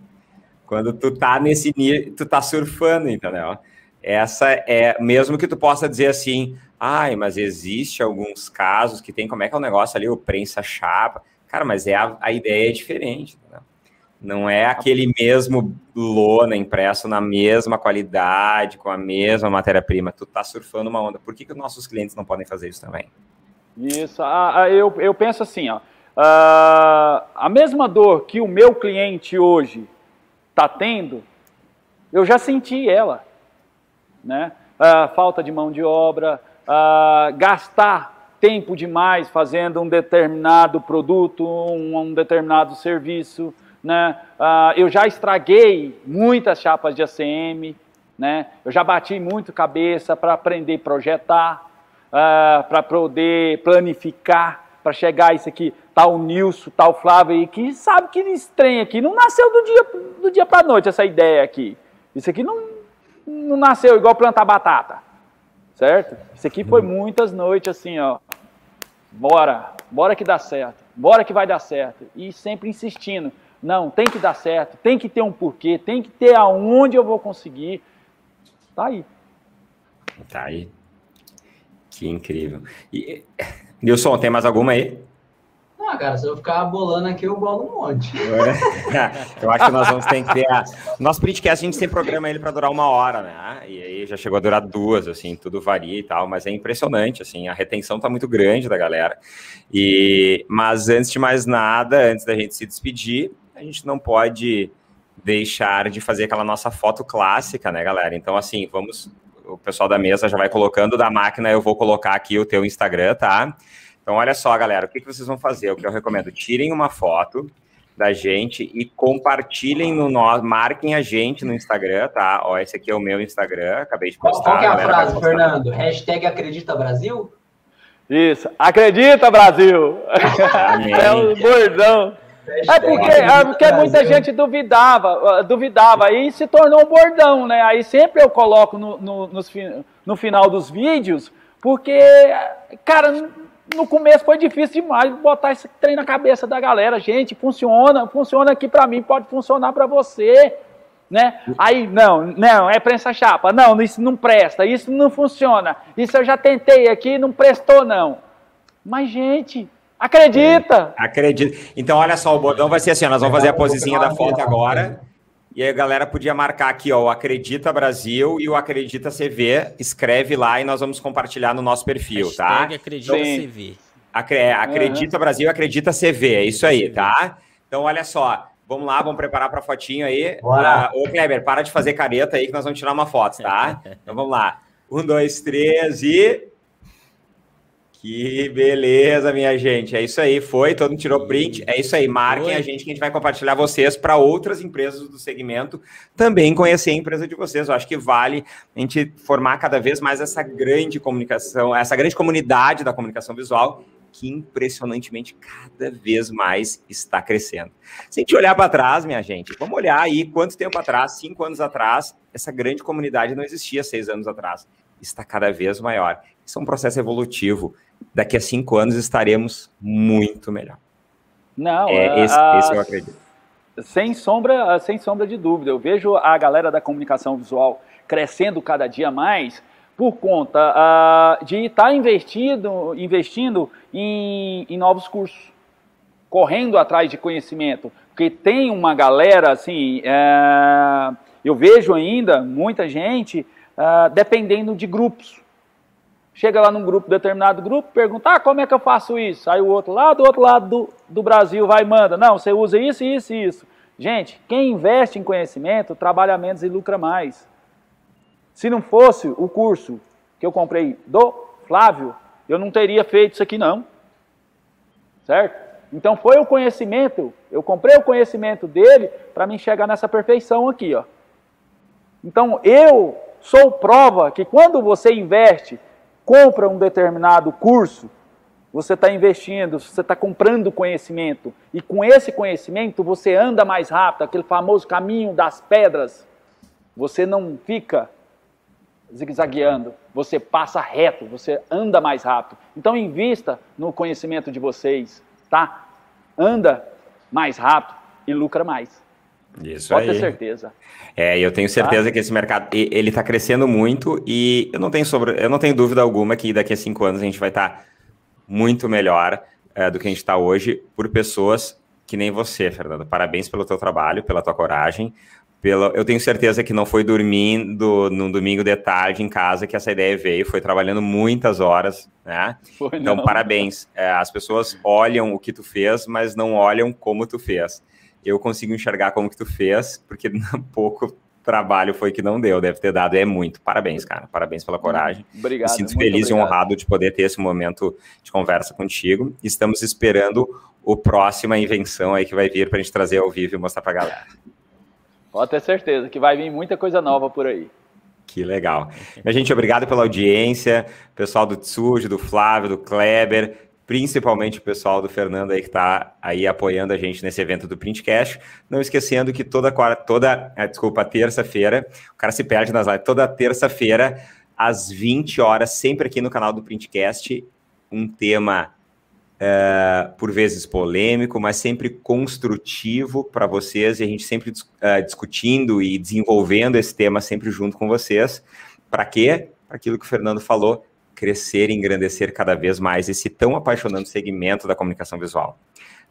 Quando tu tá nesse nível, tu tá surfando, entendeu? Essa é, mesmo que tu possa dizer assim, ai, mas existe alguns casos que tem, como é que é o negócio ali, o prensa chapa, cara, mas é a, a ideia é diferente, entendeu? Não é aquele mesmo lona impresso na mesma qualidade, com a mesma matéria-prima. Tu tá surfando uma onda. Por que, que os nossos clientes não podem fazer isso também? Isso. Ah, ah eu, eu penso assim, ó. Uh, a mesma dor que o meu cliente hoje está tendo, eu já senti ela. Né? Uh, falta de mão de obra, uh, gastar tempo demais fazendo um determinado produto, um, um determinado serviço, né? Uh, eu já estraguei muitas chapas de ACM, né? Eu já bati muito cabeça para aprender a projetar, uh, para poder planificar, para chegar isso aqui, tal Nilson, tal Flávio aí, que sabe que esse trem aqui não nasceu do dia, do dia para noite, essa ideia aqui. Isso aqui não, não nasceu igual plantar batata, certo? Isso aqui foi muitas noites assim, ó, bora, bora que dá certo, bora que vai dar certo, e sempre insistindo. Não, tem que dar certo, tem que ter um porquê, tem que ter aonde eu vou conseguir. Tá aí. Tá aí. Que incrível. E, Nilson, tem mais alguma aí? Ah, cara, se eu ficar bolando aqui, eu bolo um monte. eu acho que nós vamos ter que. A... Nosso printcast, a gente tem programa ele para durar uma hora, né? E aí já chegou a durar duas, assim, tudo varia e tal, mas é impressionante, assim, a retenção tá muito grande da galera. E Mas antes de mais nada, antes da gente se despedir, a gente não pode deixar de fazer aquela nossa foto clássica, né, galera? Então, assim, vamos. O pessoal da mesa já vai colocando da máquina, eu vou colocar aqui o teu Instagram, tá? Então, olha só, galera, o que, que vocês vão fazer? O que eu recomendo? Tirem uma foto da gente e compartilhem no nosso, marquem a gente no Instagram, tá? Ó, esse aqui é o meu Instagram, acabei de postar. Qual, qual é a frase, Fernando? Hashtag Acredita Brasil? Isso, acredita Brasil! Amém. É o bordão. É porque, é porque muita gente duvidava, duvidava, aí se tornou um bordão, né? Aí sempre eu coloco no, no, no, no final dos vídeos, porque, cara, no começo foi difícil demais botar esse trem na cabeça da galera. Gente, funciona, funciona aqui para mim, pode funcionar para você, né? Aí, não, não, é prensa chapa. Não, isso não presta, isso não funciona. Isso eu já tentei aqui, não prestou não. Mas, gente, Acredita! É, acredita. Então, olha só, o bordão vai ser assim: nós vamos fazer a posezinha da foto agora. E aí a galera podia marcar aqui, ó, o Acredita Brasil e o Acredita CV. Escreve lá e nós vamos compartilhar no nosso perfil, tá? Hashtag tá? Acredita então, CV. É, acredita uhum. Brasil, Acredita CV. É isso aí, tá? Então, olha só. Vamos lá, vamos preparar para a fotinho aí. Bora. Uh, ô, Kleber, para de fazer careta aí que nós vamos tirar uma foto, tá? então vamos lá. Um, dois, três e. Que beleza, minha gente. É isso aí. Foi, todo mundo tirou print. É isso aí. Marquem Foi. a gente que a gente vai compartilhar vocês para outras empresas do segmento também conhecer a empresa de vocês. Eu acho que vale a gente formar cada vez mais essa grande comunicação, essa grande comunidade da comunicação visual que impressionantemente cada vez mais está crescendo. Se a gente olhar para trás, minha gente, vamos olhar aí quanto tempo atrás, cinco anos atrás, essa grande comunidade não existia seis anos atrás. Está cada vez maior. Isso é um processo evolutivo daqui a cinco anos estaremos muito melhor. Não, é, esse, a, esse eu acredito. Sem sombra, sem sombra de dúvida. Eu vejo a galera da comunicação visual crescendo cada dia mais por conta uh, de estar tá investindo, investindo em, em novos cursos, correndo atrás de conhecimento, Porque tem uma galera, assim, é, eu vejo ainda muita gente é, dependendo de grupos. Chega lá num grupo, determinado grupo, pergunta, ah, como é que eu faço isso? Aí o outro lá do outro lado do, do Brasil vai e manda, não, você usa isso, isso e isso. Gente, quem investe em conhecimento trabalha menos e lucra mais. Se não fosse o curso que eu comprei do Flávio, eu não teria feito isso aqui não. Certo? Então foi o conhecimento, eu comprei o conhecimento dele para me chegar nessa perfeição aqui, ó. Então eu sou prova que quando você investe, compra um determinado curso, você está investindo, você está comprando conhecimento. E com esse conhecimento você anda mais rápido, aquele famoso caminho das pedras. Você não fica zigue-zagueando, você passa reto, você anda mais rápido. Então invista no conhecimento de vocês, tá? Anda mais rápido e lucra mais. Isso Pode aí. ter certeza. É, eu tenho certeza tá? que esse mercado ele está crescendo muito e eu não tenho sobre, eu não tenho dúvida alguma que daqui a cinco anos a gente vai estar tá muito melhor é, do que a gente está hoje por pessoas que nem você, Fernando. Parabéns pelo teu trabalho, pela tua coragem, pela, eu tenho certeza que não foi dormindo num domingo de tarde em casa que essa ideia veio, foi trabalhando muitas horas, né? Foi, então, não. parabéns. É, as pessoas olham o que tu fez, mas não olham como tu fez. Eu consigo enxergar como que tu fez, porque pouco trabalho foi que não deu, deve ter dado, é muito. Parabéns, cara, parabéns pela coragem. Obrigado. Me sinto feliz obrigado. e honrado de poder ter esse momento de conversa contigo. Estamos esperando o próxima invenção aí que vai vir para a gente trazer ao vivo e mostrar para a galera. Pode ter certeza que vai vir muita coisa nova por aí. Que legal. Minha gente, obrigado pela audiência, pessoal do Tsuji, do Flávio, do Kleber, principalmente o pessoal do Fernando aí que está aí apoiando a gente nesse evento do Printcast. Não esquecendo que toda, toda ah, desculpa, terça-feira, o cara se perde nas lives, toda terça-feira, às 20 horas, sempre aqui no canal do Printcast, um tema uh, por vezes polêmico, mas sempre construtivo para vocês e a gente sempre uh, discutindo e desenvolvendo esse tema sempre junto com vocês. Para quê? Para aquilo que o Fernando falou, crescer e engrandecer cada vez mais esse tão apaixonante segmento da comunicação visual.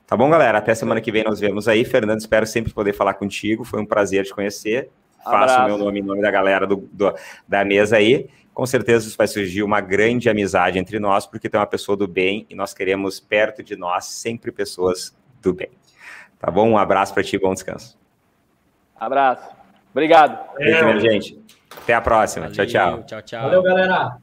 Tá bom, galera? Até semana que vem nos vemos aí. Fernando, espero sempre poder falar contigo. Foi um prazer te conhecer. Faço o meu nome em nome da galera do, do, da mesa aí com certeza vai surgir uma grande amizade entre nós, porque tem uma pessoa do bem e nós queremos perto de nós sempre pessoas do bem. Tá bom? Um abraço para ti, bom descanso. Abraço. Obrigado. Gente. Até a próxima. Valeu, tchau, tchau. Tchau, tchau. Valeu, galera.